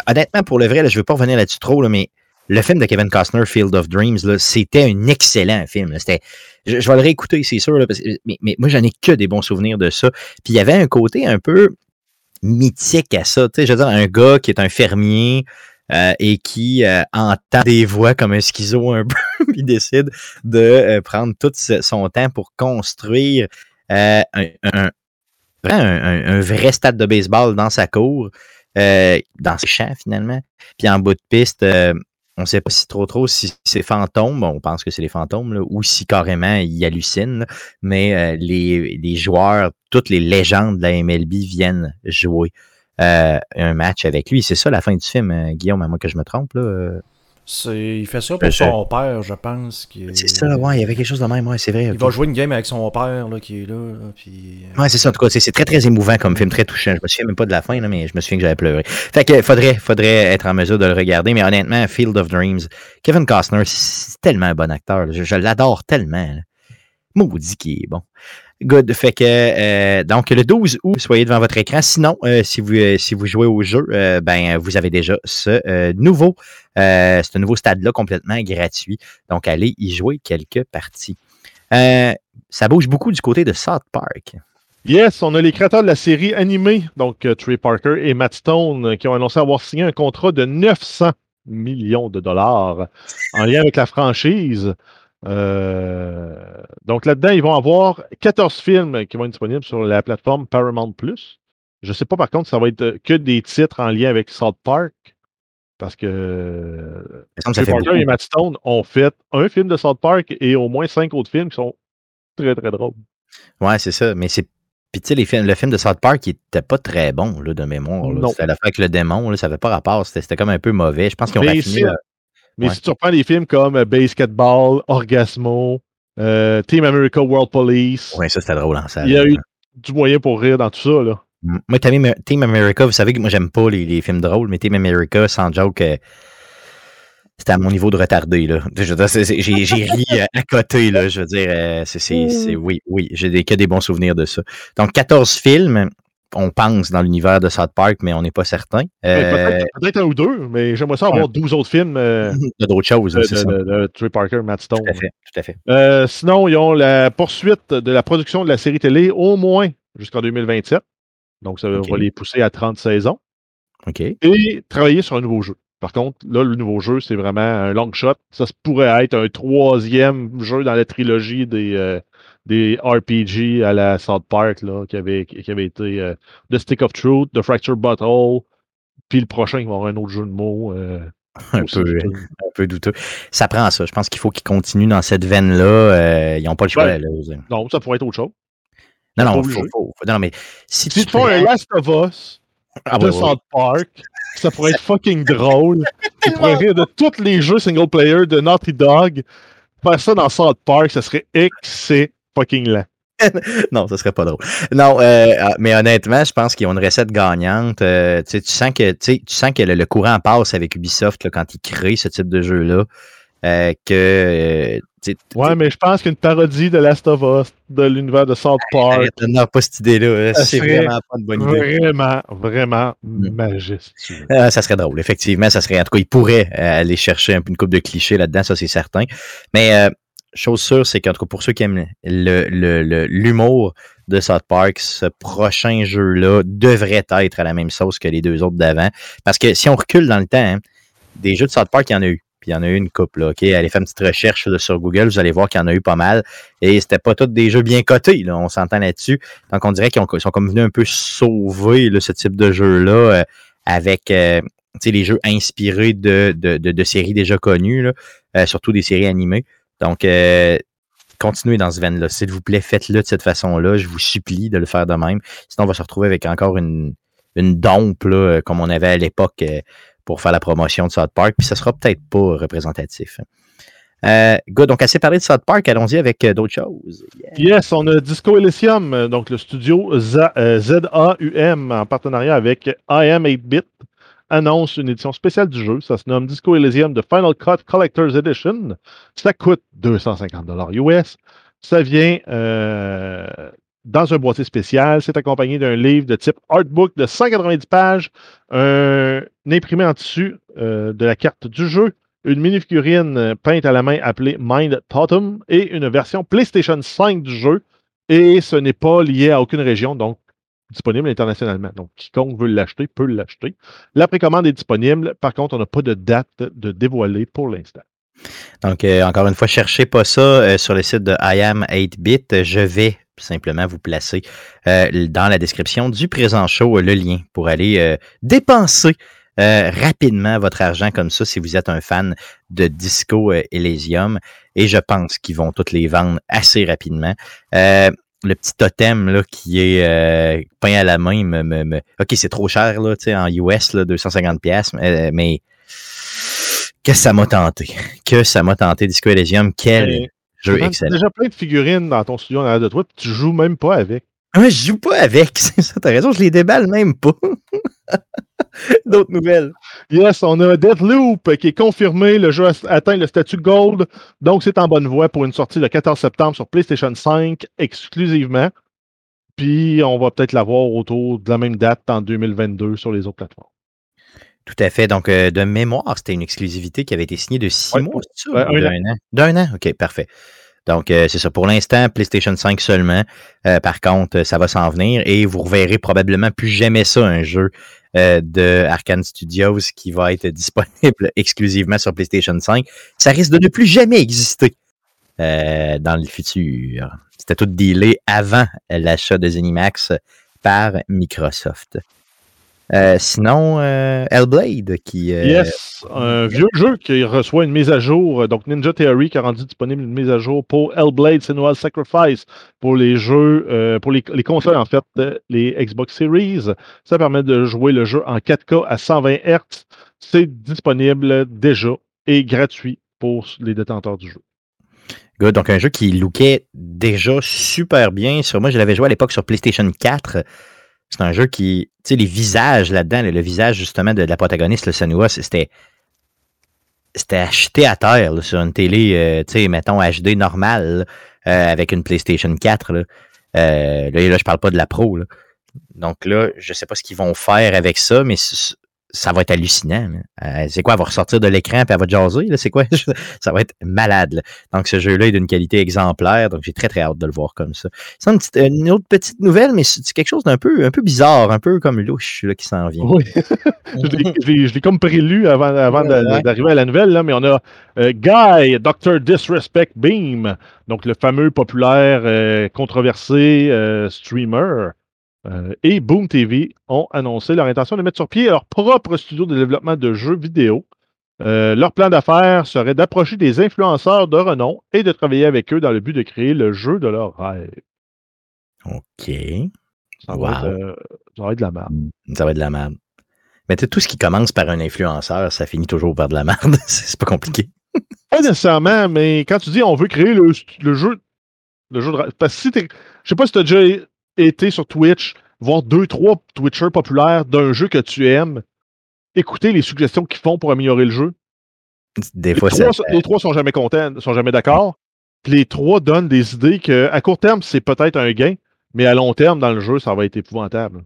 honnêtement, pour le vrai, je ne veux pas revenir là-dessus trop, mais le film de Kevin Costner, Field of Dreams, c'était un excellent film. C'était, je, vais le réécouter, c'est sûr, mais, moi, j'en ai que des bons souvenirs de ça. Puis il y avait un côté un peu mythique à ça. Je veux dire, un gars qui est un fermier euh, et qui euh, entend des voix comme un schizo un peu, puis décide de euh, prendre tout son temps pour construire un, un- vrai stade de baseball dans sa cour, dans ses champs finalement. Puis en bout de piste, on ne sait pas si trop trop si c'est fantômes, bon, on pense que c'est les fantômes, ou si carrément ils hallucinent, mais euh, les, joueurs, toutes les légendes de la MLB viennent jouer euh, un match avec lui. C'est ça la fin du film, euh, Guillaume, à moins que je me trompe. Là, il fait ça pour son père, je pense. est- C'est ça, ouais, il y avait quelque chose de même, ouais, c'est vrai. Il va jouer une game avec son père là, qui est là. là, puis, euh, Ouais, c'est ça. En tout cas, c'est très, très émouvant comme film, très touchant. Je me souviens même pas de la fin, là, mais je me souviens que j'avais pleuré. Fait que faudrait, faudrait être en mesure de le regarder. Mais honnêtement, Field of Dreams, Kevin Costner, c'est tellement un bon acteur. là. Je, je l'adore tellement. Maudit qui est bon. Good. Fait que, euh, donc, le 12 août, soyez devant votre écran. Sinon, euh, si, vous, euh, si vous jouez au jeu, ben, vous avez déjà ce nouveau, ce nouveau stade-là complètement gratuit. Donc, allez y jouer quelques parties. Ça bouge beaucoup du côté de South Park. Yes, on a les créateurs de la série animée, donc Trey Parker et Matt Stone, qui ont annoncé avoir signé un contrat de 900 millions de dollars en lien avec la franchise. Euh, donc là-dedans, ils vont avoir 14 films qui vont être disponibles sur la plateforme Paramount Plus. Je ne sais pas par contre si ça va être euh, que des titres en lien avec South Park. Parce que Parker beaucoup. et Matt Stone ont fait un film de South Park et au moins cinq autres films qui sont très très drôles. Ouais, c'est ça. Mais c'est. Puis, tu sais, le film de South Park, il était pas très bon, là, de mémoire. C'était l'affaire avec le démon, là, ça n'avait pas rapport. C'était comme un peu mauvais. Je pense qu'ils ont raffiné. Mais Ouais. si tu reprends des films comme euh, Basketball, Orgasmo, euh, Team America World Police, Ouais, ça, c'était drôle en salle. il y a eu du moyen pour rire dans tout ça. Là. Moi, Team Team America, vous savez que moi, j'aime pas les, les films drôles, mais Team America, sans joke, euh, c'était à mon niveau de retardé. J'ai ri à côté. Là, je veux dire, euh, c'est- oui, oui, j'ai que des bons souvenirs de ça. Donc, 14 films, on pense dans l'univers de South Park, mais on n'est pas certain. Ouais, Euh, Peut-être un ou deux, mais j'aimerais ça avoir 12 autres films euh, il y a d'autres choses, de, c'est ça. de- de Trey Parker, Matt Stone. Tout à fait, tout à fait. Euh, sinon, ils ont la poursuite de la production de la série télé au moins jusqu'en 2027. Donc, ça va les pousser à 30 saisons. OK. et travailler sur un nouveau jeu. Par contre, là, le nouveau jeu, c'est vraiment un long shot. Ça se pourrait être un troisième jeu dans la trilogie des, euh, des RPG à la South Park, là, qui avait, qui avait été euh, The Stick of Truth, The Fracture Butthole, puis le prochain, il va y avoir un autre jeu de mots. euh, Un peu, douteux. un peu douteux. Ça prend ça. Je pense qu'il faut qu'ils continuent dans cette veine-là. Euh, ils n'ont pas le choix. Ouais. là. Non, ça pourrait être autre chose. Non, non, faut, faut- non, mais si Si tu tu fais un Last of Us Ah, de ouais. South Park, ça pourrait être fucking drôle. Tu pourrais rire de tous les jeux single player de Naughty Dog. Faire ça dans South Park, ça serait excellent fucking lent. non, ça serait pas drôle. Non, euh, ah, mais honnêtement, je pense qu'ils ont une recette gagnante. Euh, tu sens que, tu sens que le, le courant passe avec Ubisoft là, quand ils créent ce type de jeu-là. euh, que Ouais, mais je pense qu'une parodie de Last of Us, de l'univers de South Park, non, pas cette idée-là. C'est vraiment pas une bonne idée. vraiment, vraiment Mm. majestueux. Ah, ça serait drôle, effectivement. Ça serait, en tout cas, ils pourraient aller chercher un peu une coupe de clichés là-dedans, ça c'est certain. Mais euh, chose sûre, c'est qu'en tout cas, pour ceux qui aiment l'humour de South Park, ce prochain jeu-là devrait être à la même sauce que les deux autres d'avant. Parce que si on recule dans le temps, hein, des jeux de South Park, il y en a eu. Puis il y en a eu une couple, là, OK? Allez faire une petite recherche sur Google, vous allez voir qu'il y en a eu pas mal. Et c'était pas tous des jeux bien cotés, là, on s'entend là-dessus. Donc on dirait qu'ils ont- ils sont comme venus un peu sauver ce type de jeu-là euh, avec euh, les jeux inspirés de, séries déjà connues, euh, surtout des séries animées. Donc, euh, continuez dans ce veine-là. S'il vous plaît, faites-le de cette façon-là. Je vous supplie de le faire de même. Sinon, on va se retrouver avec encore une, une dompe, là, euh, comme on avait à l'époque euh, pour faire la promotion de South Park. Puis, ça sera peut-être pas représentatif. Good. Donc, assez parlé de South Park. Allons-y avec d'autres choses. Yes, on a Disco Elysium, donc le studio ZAUM en partenariat avec IM 8-Bit annonce une édition spéciale du jeu. Ça se nomme Disco Elysium The Final Cut Collector's Edition. Ça coûte 250 US. Ça vient euh, dans un boîtier spécial. C'est accompagné d'un livre de type artbook de 190 pages, un imprimé en tissu euh, de la carte du jeu, une mini-figurine euh, peinte à la main appelée Mind Totem et une version PlayStation 5 du jeu. Et ce n'est pas lié à aucune région, donc disponible internationalement. Donc, quiconque veut l'acheter peut l'acheter. La précommande est disponible. Par contre, on n'a pas de date de dévoilée pour l'instant. Donc, euh, encore une fois, cherchez pas ça euh, sur le site de IAM 8-Bit. Je vais simplement vous placer euh, dans la description du présent show le lien pour aller dépenser rapidement votre argent comme ça si vous êtes un fan de Disco Elysium. Et je pense qu'ils vont toutes les vendre assez rapidement. Euh, le petit totem là, qui est euh, peint à la main, me, me- me- OK, c'est trop cher là, tu en US, là, 250$, pièces, mais que ça m'a tenté. Que ça m'a tenté, Disco Elysium. Quel Mais- jeu Tu as excellent. déjà plein de figurines dans ton studio en arrière de toi, puis tu joues même pas avec. Ouais, je joue pas avec, c'est ça, t'as raison, je les déballe même pas. D'autres nouvelles. Yes, on a Deathloop qui est confirmé. Le jeu a atteint le statut Gold. Donc, c'est en bonne voie pour une sortie le 14 septembre sur PlayStation 5 exclusivement. Puis, on va peut-être l'avoir autour de la même date en 2022 sur les autres plateformes. Tout à fait. Donc, euh, de mémoire, c'était une exclusivité qui avait été signée de six Ouais, mois, c'est ça? ouais, ou un d'un an. D'un an? OK, parfait. Donc, euh, c'est ça. Pour l'instant, PlayStation 5 seulement. Euh, par contre, ça va s'en venir et vous reverrez probablement plus jamais ça, un jeu euh, de Arkane Studios qui va être disponible exclusivement sur PlayStation 5. Ça risque de ne plus jamais exister euh, dans le futur. C'était tout dealé avant l'achat de Zenimax par Microsoft. Euh, sinon, euh, Hellblade qui. euh, Yes, un vieux jeu qui reçoit une mise à jour. Donc, Ninja Theory qui a rendu disponible une mise à jour pour Hellblade Senua's Sacrifice pour les jeux, pour les, les consoles en fait, les Xbox Series. Ça permet de jouer le jeu en 4K à 120 Hz. C'est disponible déjà et gratuit pour les détenteurs du jeu. Good. Donc, un jeu qui lookait déjà super bien. Sur moi, je l'avais joué à l'époque sur PlayStation 4. C'est un jeu qui, tu sais, les visages là-dedans, le, visage justement de, la protagoniste, le Senua, c'était c'était acheté à terre là, sur une télé, euh, tu sais, mettons HD normale, euh, avec une PlayStation 4. Là. Euh, là, je parle pas de la Pro. là. Donc là, je sais pas ce qu'ils vont faire avec ça, mais ça va être hallucinant. Euh, c'est quoi, elle va ressortir de l'écran et elle va jaser? là? C'est quoi? ça va être malade. là. Donc, ce jeu-là est d'une qualité exemplaire. Donc, j'ai très, très hâte de le voir comme ça. C'est une, petite- une autre petite nouvelle, mais c'est quelque chose d'un peu, un peu bizarre, un peu comme louche là, qui s'en vient. Oui. je l'ai- je l'ai je l'ai comme prélu avant, avant de- Ouais. d'arriver à la nouvelle, là, mais on a euh, Guy, Dr. Disrespect Beam, donc le fameux populaire euh, controversé euh, streamer, euh, et Boom TV ont annoncé leur intention de mettre sur pied leur propre studio de développement de jeux vidéo. Euh, leur plan d'affaires serait d'approcher des influenceurs de renom et de travailler avec eux dans le but de créer le jeu de leur rêve. OK. Ça, va, être, euh, ça va être de la merde. Ça va être de la merde. Mais tu sais, tout ce qui commence par un influenceur, ça finit toujours par de la merde. c'est pas compliqué. Pas nécessairement, mais quand tu dis on veut créer le, le jeu, le jeu de Parce que si t'es. Je sais pas si tu as déjà été sur Twitch, voir deux, trois Twitchers populaires d'un jeu que tu aimes, écouter les suggestions qu'ils font pour améliorer le jeu. Des Les fois, trois, les trois sont jamais contents, sont jamais d'accord. Puis les trois donnent des idées que à court terme, c'est peut-être un gain, mais à long terme, dans le jeu, ça va être épouvantable.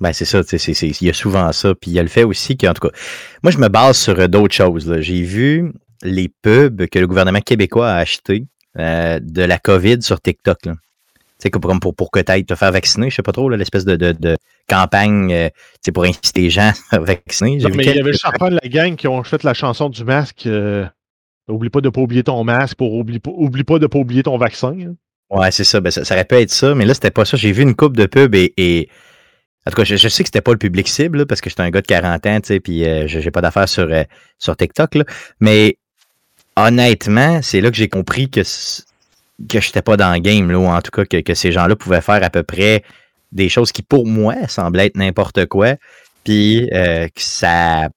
Ben, c'est ça, il y a souvent ça. Puis il y a le fait aussi qu'en tout cas, moi, je me base sur euh, d'autres choses. J'ai vu les pubs que le gouvernement québécois a achetés euh, de la COVID sur TikTok. Là. Sais, comme pour, pour que tu ailles te faire vacciner, je sais pas trop, l'espèce de, de, de campagne euh, pour inciter les gens à vacciner. Non, mais il y avait le charpent de la gang qui ont fait la chanson du masque. euh, oublie pas de pas oublier ton masque pour oublie pas, oublie pas de pas oublier ton vaccin. hein. Ouais, c'est ça. Ben, ça. Ça aurait pu être ça, mais là, c'était pas ça. J'ai vu une coupe de pubs et. et- En tout cas, je, je sais que c'était pas le public cible, là, parce que j'étais un gars de 40 ans, tu sais, puis euh, j'ai j'ai pas d'affaires sur, euh, sur TikTok, là. Mais honnêtement, c'est là que j'ai compris que, que j'étais pas dans le game, là, ou en tout cas que, que ces gens-là pouvaient faire à peu près des choses qui, pour moi, semblaient être n'importe quoi, puis euh, que ça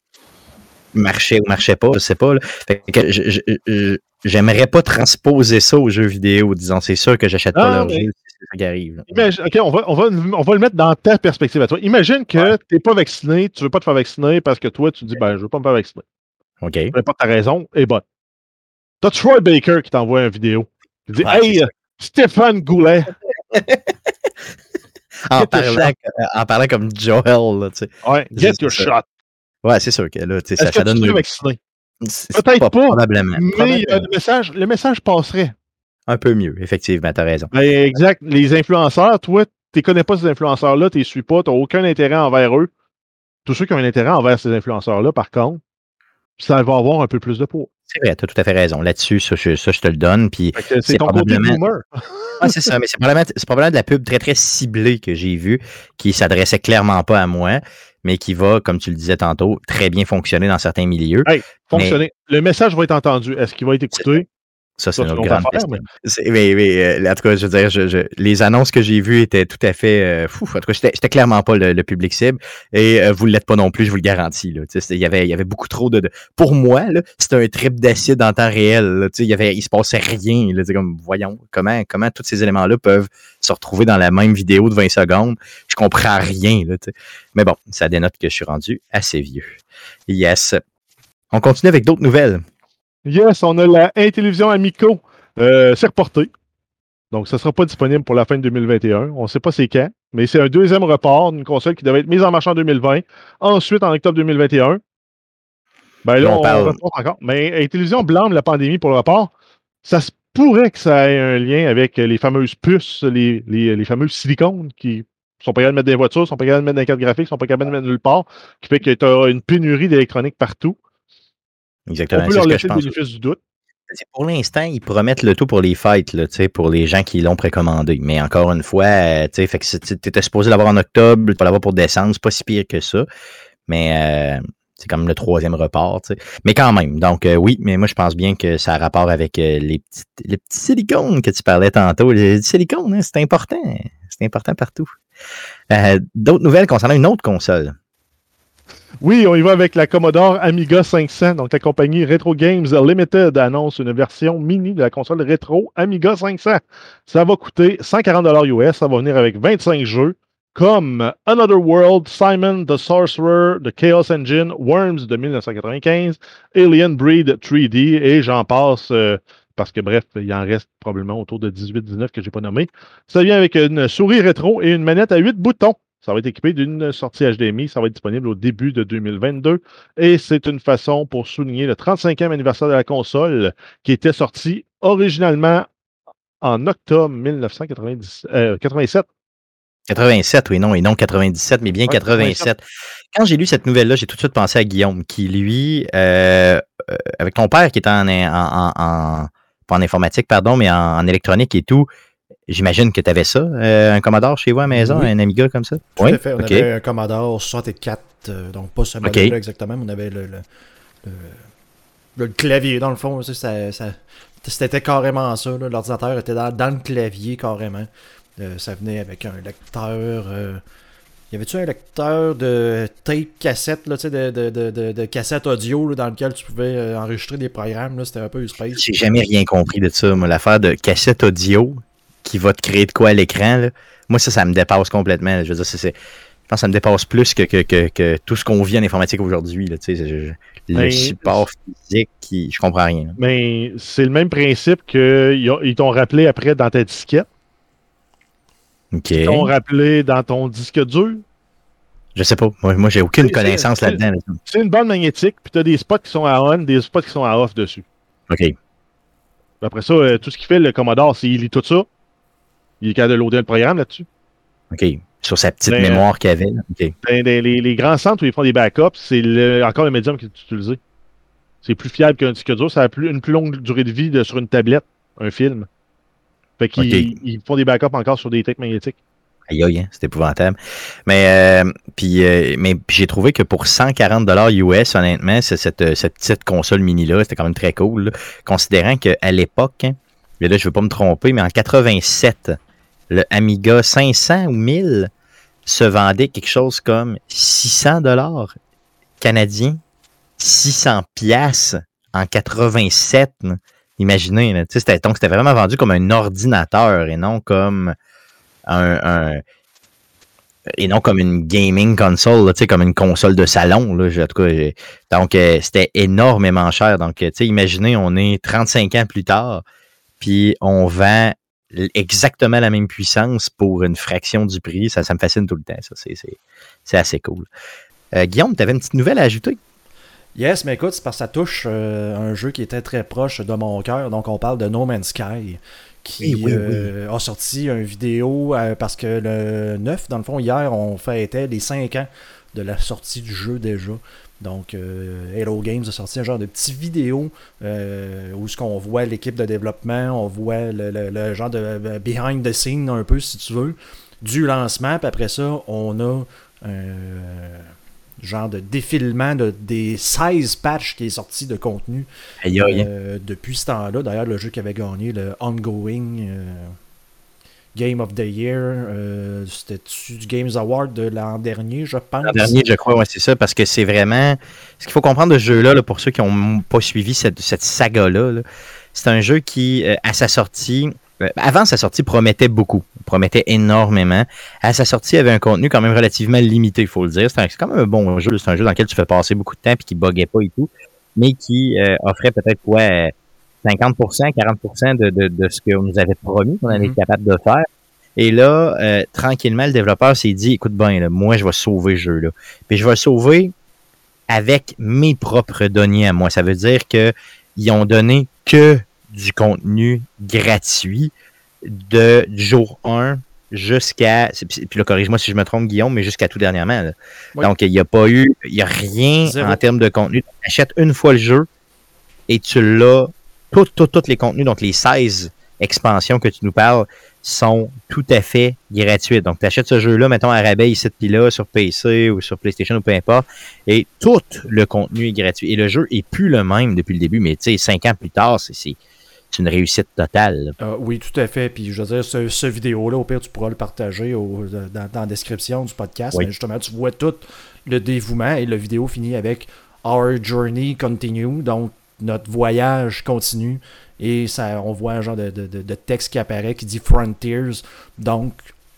marchait ou marchait pas, je sais pas. là. Fait que je- je- je- j'aimerais pas transposer ça aux jeux vidéo, disons. C'est sûr que j'achète pas Ah, leur mais- jeu, c'est ça qui arrive. Imagine- OK, on va, on, va, on va le mettre dans ta perspective à toi. Imagine que tu n'es pas vacciné, tu veux pas te faire vacciner parce que toi, tu dis ben, je veux pas me faire vacciner. OK. Peu importe ta raison, et bon. T'as Troy Baker qui t'envoie une vidéo? Il dit Ouais, Hey, ça. Stéphane Goulet. En parlant, en parlant comme Joel, là, tu sais. Ouais, get your shot. Ouais, c'est sûr que là, tu sais, ça, donne le- Peut-être pas, Probablement. Mais euh, le, message, le message passerait. Un peu mieux, effectivement, t'as raison. Ben, exact. Les influenceurs, toi, tu ne connais pas ces influenceurs-là, tu les suis pas, tu n'as aucun intérêt envers eux. Tous ceux qui ont un intérêt envers ces influenceurs-là, par contre, ça va avoir un peu plus de poids. C'est vrai, t'as tout à fait raison. Là-dessus, ça, je, ça, je te le donne. Puis, C'est ton côté probablement- boomer. Ah, c'est ça, mais c'est probablement, c'est probablement de la pub très, très ciblée que j'ai vue, qui s'adressait clairement pas à moi, mais qui va, comme tu le disais tantôt, très bien fonctionner dans certains milieux. Hey, fonctionner. Le message va être entendu. Est-ce qu'il va être écouté? Ça, c'est autre grande affaire, question. C'est- Mais, mais, euh, en tout cas, je veux dire, je- je- les annonces que j'ai vues étaient tout à fait. euh, fou. En tout cas, j'étais clairement pas le, le public cible. Et euh, vous ne l'êtes pas non plus, je vous le garantis. là. Il y avait, il y avait beaucoup trop de. de- Pour moi, là, c'était un trip d'acide en temps réel. là. Tu sais, Il y avait, il se passait rien. Là, comme, voyons, comment, comment tous ces éléments-là peuvent se retrouver dans la même vidéo de 20 secondes? Je comprends rien. Là. Mais bon, ça dénote que je suis rendu assez vieux. Yes. On continue avec d'autres nouvelles. Yes, on a la Intellivision Amico. Euh, c'est reporté. Donc, ça ne sera pas disponible pour la fin de 2021. On ne sait pas c'est quand, mais c'est un deuxième report d'une console qui devait être mise en marche en 2020. Ensuite, en octobre 2021. Ben là, On on, parle- encore. Mais Intellivision blâme la pandémie pour le report. Ça se pourrait que ça ait un lien avec les fameuses puces, les, les, les fameuses silicones qui sont pas capables de mettre des voitures, sont pas capables de mettre dans les cartes graphiques, sont pas capables de mettre nulle part, qui fait que tu as une pénurie d'électronique partout. Exactement. On peut c'est leur ce que laisser je le pense. bénéfice du doute. C'est Pour l'instant, ils promettent le tout pour les fêtes, là, pour les gens qui l'ont précommandé. Mais encore une fois, euh, tu étais supposé l'avoir en octobre, tu vas l'avoir pour décembre, c'est pas si pire que ça. Mais euh, c'est comme le troisième report. Mais quand même, donc euh, oui, mais moi je pense bien que ça a rapport avec euh, les, petits, les petits silicones que tu parlais tantôt. Les silicones, hein, c'est important. C'est important partout. Euh, D'autres nouvelles concernant une autre console. Oui, on y va avec la Commodore Amiga 500. Donc, la compagnie Retro Games Limited annonce une version mini de la console rétro Amiga 500. Ça va coûter 140 US. Ça va venir avec 25 jeux comme Another World, Simon the Sorcerer, The Chaos Engine, Worms de 1995, Alien Breed 3D et j'en passe. euh, parce que bref, il en reste probablement autour de 18-19 que je n'ai pas nommé. Ça vient avec une souris rétro et une manette à 8 boutons. Ça va être équipé d'une sortie HDMI. Ça va être disponible au début de 2022. Et c'est une façon pour souligner le 35e anniversaire de la console qui était sortie originalement en octobre 1987. 87, oui, non, et non 97, mais bien Ouais, 87. Quand j'ai lu cette nouvelle-là, j'ai tout de suite pensé à Guillaume, qui lui, euh, euh, avec ton père qui est en, en, en, en- pas en informatique, pardon, mais en électronique et tout, j'imagine que tu avais ça, euh, un Commodore chez vous à la maison, Oui. un Amiga comme ça? Tout oui, à fait. On avait un Commodore 64, euh, donc pas ce modèle-là exactement, mais on avait le, le, le- le clavier dans le fond. ça, ça- ça- C'était carrément ça. L'ordinateur était dans, dans le clavier carrément. Euh, ça venait avec un lecteur. y avait-tu un lecteur de tape cassette, là, de, de, de, de, cassette audio là, dans lequel tu pouvais enregistrer des programmes? C'était un peu space. J'ai jamais rien compris de ça, moi, l'affaire de cassette audio qui va te créer de quoi à l'écran, là. Moi, ça, ça me dépasse complètement. là. Je veux dire, c'est- je pense que ça me dépasse plus que, que, que, que tout ce qu'on vit en informatique aujourd'hui. là, tu sais, je- je- Le Ben, support physique, qui, je comprends rien. là. Mais c'est le même principe qu'ils t'ont rappelé après dans ta disquette. Ils t'ont rappelé dans ton disque dur. Je sais pas. Moi, moi j'ai aucune connaissance là-dedans. là. C'est une bande magnétique, puis tu as des spots qui sont à on, des spots qui sont à off dessus. OK. Après ça, euh, tout ce qu'il fait, le Commodore, c'est il lit tout ça. Il est capable de loader le programme là-dessus. OK. Sur sa petite Ben, euh, mémoire qu'il avait. OK. Ben, les, les- grands centres où ils font des backups, c'est encore le médium qui est utilisé. C'est plus fiable qu'un disque dur. Ça a plus, une plus longue durée de vie de- sur une tablette, un film. Fait qu'ils ils font des backups encore sur des tapes magnétiques. Aïe, aïe, hein, c'est épouvantable. Mais, euh, puis, euh, mais j'ai trouvé que pour 140 dollars US, honnêtement, c'est cette, cette petite console mini-là, c'était quand même très cool. là. considérant qu'à l'époque, hein, et là, je ne veux pas me tromper, mais en 87, le Amiga 500 ou 1000 se vendait quelque chose comme 600 dollars canadiens, 600 piastres en 87. là. Imaginez, c'était, donc c'était vraiment vendu comme un ordinateur et non comme un, et non comme une gaming console, comme une console de salon. Là, donc, euh, c'était énormément cher. Donc, euh, imaginez, on est 35 ans plus tard, puis on vend exactement la même puissance pour une fraction du prix. Ça, ça me fascine tout le temps. Ça, c'est, assez cool. Euh, Guillaume, tu avais une petite nouvelle à ajouter? Yes, mais écoute, c'est parce que ça touche euh, un jeu qui était très proche de mon cœur. Donc, on parle de No Man's Sky, qui Oui, oui, euh, a sorti une vidéo parce que le 9, dans le fond, hier, on fêtait les 5 ans de la sortie du jeu déjà. Donc, euh, Hello Games a sorti un genre de petite vidéo euh, où ce qu'on voit l'équipe de développement, on voit le, le- le genre de euh, behind the scene un peu, si tu veux, du lancement. Puis après ça, on a euh, genre de défilement de, des 16 patchs qui est sorti de contenu depuis ce temps-là. D'ailleurs, le jeu qui avait gagné le Ongoing Game of the Year, euh, c'était-tu du Games Award de l'an dernier, je pense? L'an dernier, je crois, ouais, c'est ça, parce que c'est vraiment. Ce qu'il faut comprendre de ce jeu-là, là, pour ceux qui n'ont pas suivi cette, cette saga-là, là, c'est un jeu qui, euh, à sa sortie, euh, avant sa sortie, promettait beaucoup, promettait énormément. À sa sortie, il avait un contenu quand même relativement limité, il faut le dire. C'est quand même un bon jeu, c'est un jeu dans lequel tu fais passer beaucoup de temps et qui buguait pas et tout, mais qui offrait peut-être quoi, 50%, 40% de, de, de ce qu'on nous avait promis qu'on allait Mhm. être capable de faire. Et là, euh, tranquillement, le développeur s'est dit, écoute bien, là, moi, je vais sauver ce jeu-là. Puis je vais le sauver avec mes propres données à moi. Ça veut dire que ils ont donné que du contenu gratuit de, du jour 1 jusqu'à. Puis là, corrige-moi si je me trompe, Guillaume, mais jusqu'à tout dernièrement. là. Oui. Donc, il n'y a pas eu. Il n'y a rien Zéro. en termes de contenu. Tu achètes une fois le jeu et tu l'as. Tous tout, les contenus, donc les 16 expansions que tu nous parles, sont tout à fait gratuites. Donc, tu achètes ce jeu-là, mettons, à rabais ici puis là, sur PC ou sur PlayStation ou peu importe, et tout le contenu est gratuit. Et le jeu est plus le même depuis le début, mais tu sais, cinq ans plus tard, c'est- une réussite totale. Euh, oui, tout à fait. Puis je veux dire, ce, ce vidéo-là, au pire, tu pourras le partager au- dans, dans la description du podcast. Oui. Mais justement, tu vois tout le dévouement et la vidéo finit avec Our Journey Continue. Donc, notre voyage continue. Et ça, on voit un genre de, de- de- texte qui apparaît qui dit Frontiers. Donc,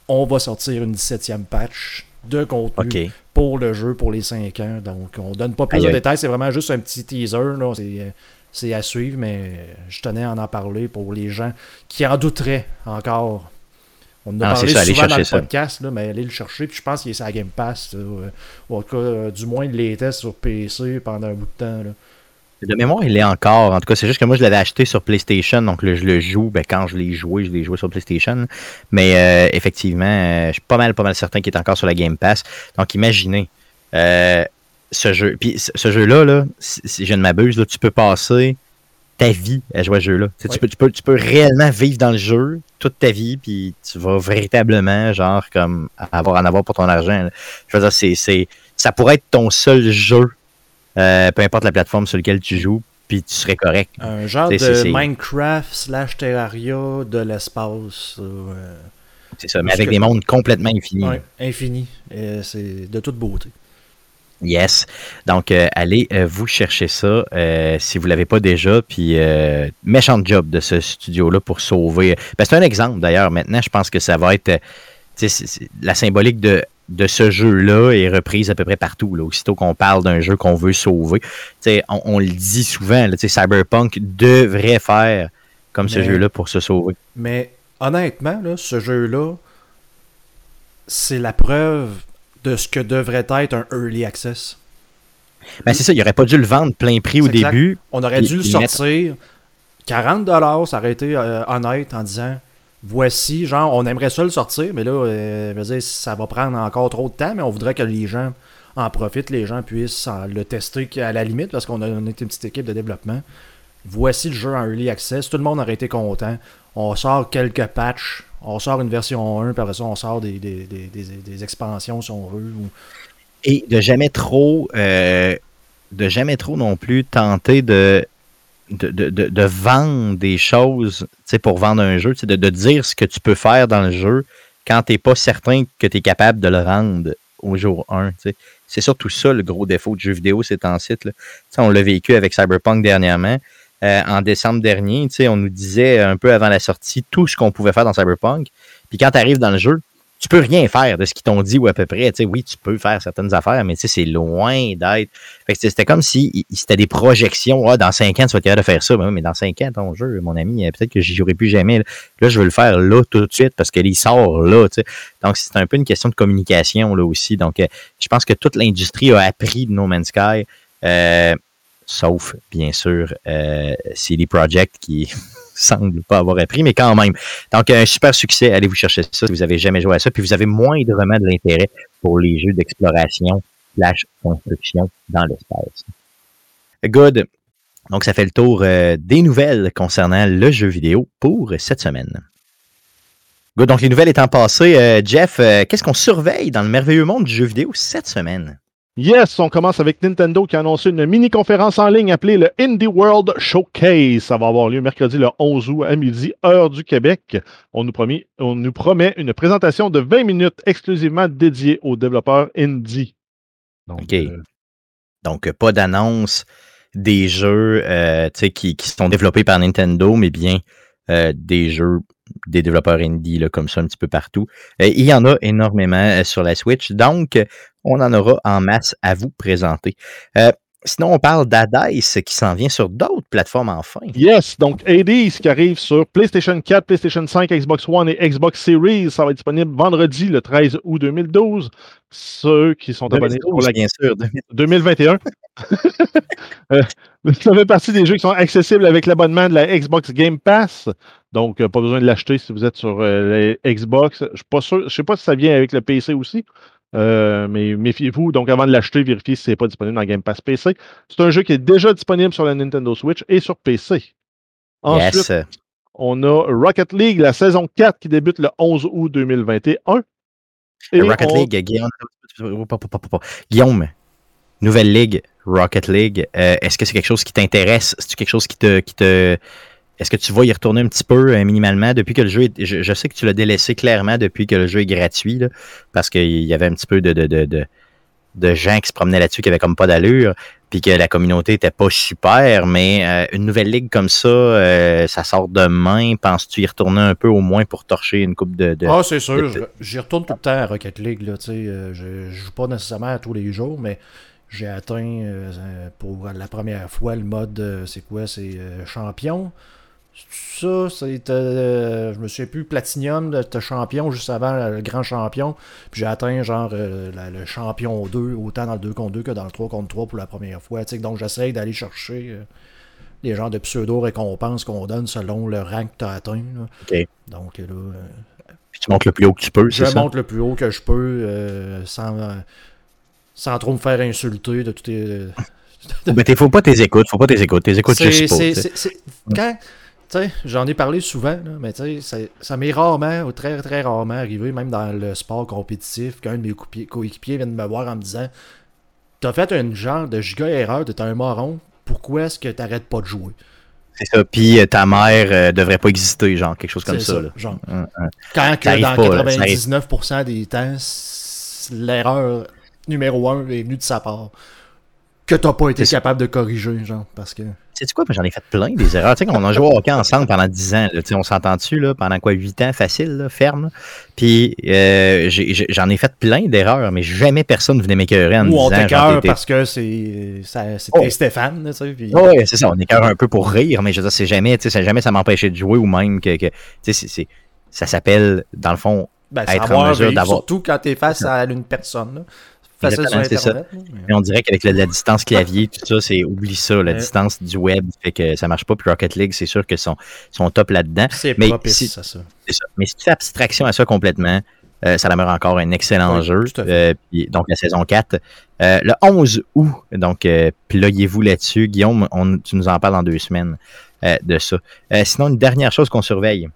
on va sortir une 17e patch de contenu pour le jeu pour les 5 ans. Donc, on donne pas plus de détails. C'est vraiment juste un petit teaser. là. C'est, C'est à suivre, mais je tenais à en parler pour les gens qui en douteraient encore. On en a Ah, parlé ça, souvent dans le podcast, là, mais allez le chercher. Puis je pense qu'il est la Game Pass. là, ou en tout cas, euh, du moins, il l'était sur PC pendant un bout de temps. là. De mémoire, il est encore. En tout cas, c'est juste que moi, je l'avais acheté sur PlayStation, donc je le joue. Ben, quand je l'ai joué, je l'ai joué sur PlayStation. Mais euh, effectivement, euh, je suis pas mal, pas mal certain qu'il est encore sur la Game Pass. Donc, imaginez euh, ce jeu. Puis ce jeu-là, là, si, je ne m'abuse, là, tu peux passer ta vie à jouer à ce jeu-là. Tu, peux, tu, peux, tu peux réellement vivre dans le jeu toute ta vie, puis tu vas véritablement, genre, comme avoir en avoir pour ton argent. là. Je veux dire, c'est, c'est, ça pourrait être ton seul jeu, euh, peu importe la plateforme sur laquelle tu joues, puis tu serais correct. Un genre de Minecraft slash Terraria de l'espace. euh, C'est ça, mais Parce avec que- des mondes complètement infinis. ouais, infini. Et c'est de toute beauté. Yes. Donc, euh, allez euh, vous chercher ça euh, si vous l'avez pas déjà. Puis, méchant job de ce studio-là pour sauver. Ben, c'est un exemple d'ailleurs. Maintenant, je pense que ça va être. la symbolique de, de ce jeu-là est reprise à peu près partout. Là, aussitôt qu'on parle d'un jeu qu'on veut sauver. On, on le dit souvent. Là, Cyberpunk devrait faire comme ce jeu-là pour se sauver. Mais honnêtement, là, ce jeu-là, c'est la preuve de ce que devrait être un early access. Ben, c'est ça, il aurait pas dû le vendre plein prix au exact. début. On aurait dû le mettre- sortir 40$, ça aurait été euh, honnête en disant voici, genre, on aimerait ça le sortir, mais là, euh, ça va prendre encore trop de temps, mais on voudrait que les gens en profitent, les gens puissent en- le tester à la limite, parce qu'on a, est une petite équipe de développement. Voici le jeu en early access, tout le monde aurait été content. On sort quelques patchs, on sort une version 1, puis après ça, on sort des, expansions si on veut. Et de jamais trop, euh, de jamais trop non plus tenter de, de, vendre des choses pour vendre un jeu, de, de dire ce que tu peux faire dans le jeu quand tu n'es pas certain que tu es capable de le rendre au jour 1. tu sais. C'est surtout ça le gros défaut de jeux vidéo, c'est en site. On l'a vécu avec Cyberpunk dernièrement. Euh, en décembre dernier, on nous disait un peu avant la sortie tout ce qu'on pouvait faire dans Cyberpunk. Puis quand tu arrives dans le jeu, tu peux rien faire de ce qu'ils t'ont dit ou à peu près. Tu sais, oui, tu peux faire certaines affaires, mais tu sais, c'est loin d'être. Fait que c'était comme si c'était des projections. Ah, dans cinq ans, tu vas être capable de faire ça. Ben mais dans cinq ans, ton jeu, mon ami, peut-être que j'y jouerai plus jamais. Là. Je veux le faire là tout de suite parce qu'il sort là. Donc, c'est un peu une question de communication là aussi. Donc, euh, je pense que toute l'industrie a appris de No Man's Sky. euh, sauf, bien sûr, euh, CD Projekt qui semble pas avoir appris, mais quand même. Donc, un super succès. Allez vous chercher ça si vous avez jamais joué à ça. Puis vous avez moindrement de l'intérêt pour les jeux d'exploration slash construction dans l'espace. Good. Donc, ça fait le tour euh, des nouvelles concernant le jeu vidéo pour cette semaine. Good. Donc, les nouvelles étant passées, euh, Jeff, euh, qu'est-ce qu'on surveille dans le merveilleux monde du jeu vidéo cette semaine? Yes, on commence avec Nintendo qui a annoncé une mini-conférence en ligne appelée le Indie World Showcase. Ça va avoir lieu mercredi le 11 août à midi, heure du Québec. On nous, promet, on nous promet une présentation de 20 minutes exclusivement dédiée aux développeurs indie. Donc, OK. Euh, Donc, pas d'annonce des jeux euh, qui, qui, sont développés par Nintendo, mais bien euh, des jeux des développeurs indie là, comme ça un petit peu partout. Euh, il y en a énormément sur la Switch, donc on en aura en masse à vous présenter. Sinon, on parle d'Adice qui s'en vient sur d'autres plateformes enfin. Yes, donc Hades qui arrive sur PlayStation 4, PlayStation 5, Xbox One et Xbox Series. Ça va être disponible vendredi le 13 août 2012. Ceux qui sont abonnés pour la bien sûr, 2021. euh, ça fait partie des jeux qui sont accessibles avec l'abonnement de la Xbox Game Pass. Donc, euh, pas besoin de l'acheter si vous êtes sur euh, Xbox. Je ne sais pas si ça vient avec le PC aussi. Euh, mais méfiez-vous, donc avant de l'acheter, vérifiez si ce n'est pas disponible dans Game Pass PC. C'est un jeu qui est déjà disponible sur la Nintendo Switch et sur PC. Ensuite, on a Rocket League, la saison 4 qui débute le 11 août 2021. Et Rocket League, Guillaume, Guillaume, nouvelle ligue, Rocket League, euh, est-ce que c'est quelque chose qui t'intéresse? Est-ce quelque chose qui te, qui te, est-ce que tu vas y retourner un petit peu euh, minimalement depuis que le jeu est, je, sais que tu l'as délaissé clairement depuis que le jeu est gratuit, parce qu'il y avait un petit peu de, de, de, de, gens qui se promenaient là-dessus qui avaient comme pas d'allure, puis que la communauté était pas super, mais euh, une nouvelle ligue comme ça, euh, ça sort demain. Penses-tu y retourner un peu au moins pour torcher une coupe de. ah, c'est sûr. J'y retourne tout le temps à Rocket League. Là, je, je joue pas nécessairement à tous les jours, mais j'ai atteint pour la première fois le mode, c'est quoi C'est champion. Ça, c'est. Euh, je me souviens plus, Platinium, de champion juste avant le grand champion. Puis j'ai atteint genre euh, le champion 2, autant dans le 2 contre 2 que dans le 3 contre 3 pour la première fois. donc j'essaye d'aller chercher euh, des genres de pseudo-récompenses qu'on donne selon le rang que tu as atteint. Donc là. Puis tu montes le plus haut que tu peux. Je monte le plus haut que je peux sans, sans trop me faire insulter de tout. tes. mais faut pas tes écoutes, faut pas tes écoutes, tes écoutes juste pas. Quand, j'en ai parlé souvent, mais ça m'est rarement, ou très très rarement arrivé, même dans le sport compétitif, qu'un de mes coéquipiers vienne me voir en me disant T'as fait un genre de giga erreur, t'es un moron, pourquoi est-ce que t'arrêtes pas de jouer? C'est ça. Puis euh, ta mère euh, devrait pas exister, genre, quelque chose comme ça. genre. Quand que dans 99% des temps, l'erreur numéro un est venue de sa part. Que t'as pas été capable de corriger, genre, parce que. Sais-tu quoi? J'en ai fait plein des erreurs. Tu sais, on a joué au hockey ensemble pendant 10 ans. Là, on s'entend dessus, là, pendant quoi? 8 ans, facile, là, ferme. Puis euh, j'en ai, fait plein d'erreurs, mais jamais personne venait m'écœurer en me. Ou on t'écœure parce que c'est c'était oh. Stéphane, tu sais. Puis... Oui, c'est ça. On écœure un peu pour rire, mais je veux dire, c'est jamais, tu sais, jamais ça m'empêchait de jouer ou même que... que tu sais, ça s'appelle, dans le fond, ben, être en mesure d'avoir... Surtout quand t'es face à une personne, là c'est ça. Mais on dirait qu'avec la, distance clavier, tout ça, c'est oublie ça, la distance du web fait que ça marche pas. Puis Rocket League, c'est sûr que sont, sont top là-dedans. C'est mais si, ça, ça. Mais si tu fais abstraction à ça complètement, euh, ça demeure encore un excellent jeu. Euh, puis, donc la saison 4. Euh, le 11 août, donc ployez-vous là-dessus. Guillaume, on, tu nous en parles dans deux semaines de ça. sinon, une dernière chose qu'on surveille.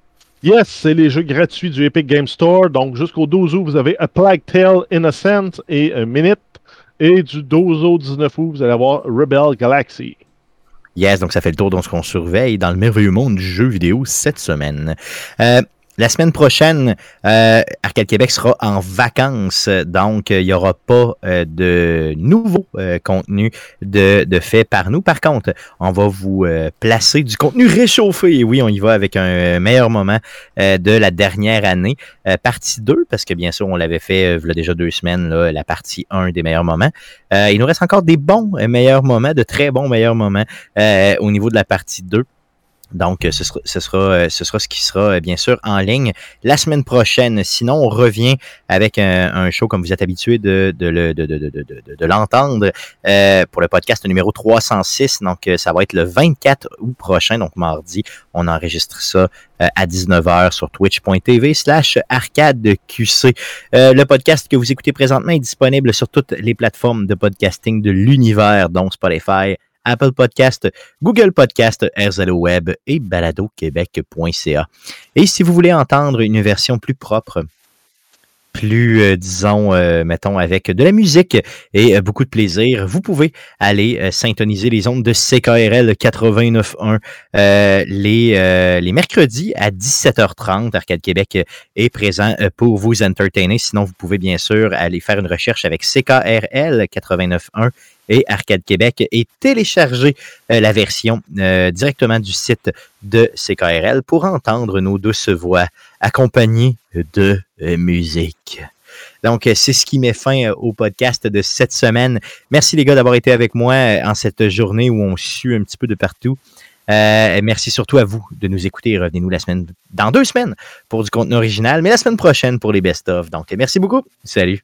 Yes, c'est les jeux gratuits du Epic Game Store. Donc, jusqu'au 12 août, vous avez A Plague Tale Innocent et A Minute. Et du 12 au 19 août, vous allez avoir Rebel Galaxy. Yes, donc ça fait le tour de ce qu'on surveille dans le merveilleux monde du jeu vidéo cette semaine. Euh, la semaine prochaine, euh, Arcade Québec sera en vacances, donc il n'y aura pas euh, de nouveau euh, contenu de, de, fait par nous. Par contre, on va vous euh, placer du contenu réchauffé. Oui, on y va avec un meilleur moment de la dernière année. partie 2, parce que bien sûr, on l'avait fait il déjà deux semaines, là, la partie 1 des meilleurs moments. il nous reste encore des bons meilleurs moments, de très bons meilleurs moments au niveau de la partie 2. Donc, ce sera, ce sera, euh, ce sera ce qui sera, euh, bien sûr, en ligne la semaine prochaine. Sinon, on revient avec un, show, comme vous êtes habitué de, de, de, de l'entendre, euh, pour le podcast numéro 306. Donc, ça va être le 24 août prochain, donc mardi. On enregistre ça à 19h sur twitch.tv slash arcadeqc. le podcast que vous écoutez présentement est disponible sur toutes les plateformes de podcasting de l'univers, dont Spotify, Apple Podcast, Google Podcast, RZO Web et baladoquebec.ca. Et si vous voulez entendre une version plus propre plus, euh, disons, euh, mettons, avec de la musique et euh, beaucoup de plaisir, vous pouvez aller syntoniser les ondes de CKRL 89.1 euh, les, les mercredis à 17h30. Arcade Québec est présent pour vous entertainer. Sinon, vous pouvez bien sûr aller faire une recherche avec CKRL 89.1 et Arcade Québec et télécharger euh, la version euh, directement du site de CKRL pour entendre nos douces voix accompagnées de euh, musique. Donc, c'est ce qui met fin au podcast de cette semaine. Merci les gars d'avoir été avec moi en cette journée où on sue un petit peu de partout. Merci surtout à vous de nous écouter. Revenez-nous la semaine, dans deux semaines pour du contenu original, mais la semaine prochaine pour les best-of. Donc, merci beaucoup. Salut.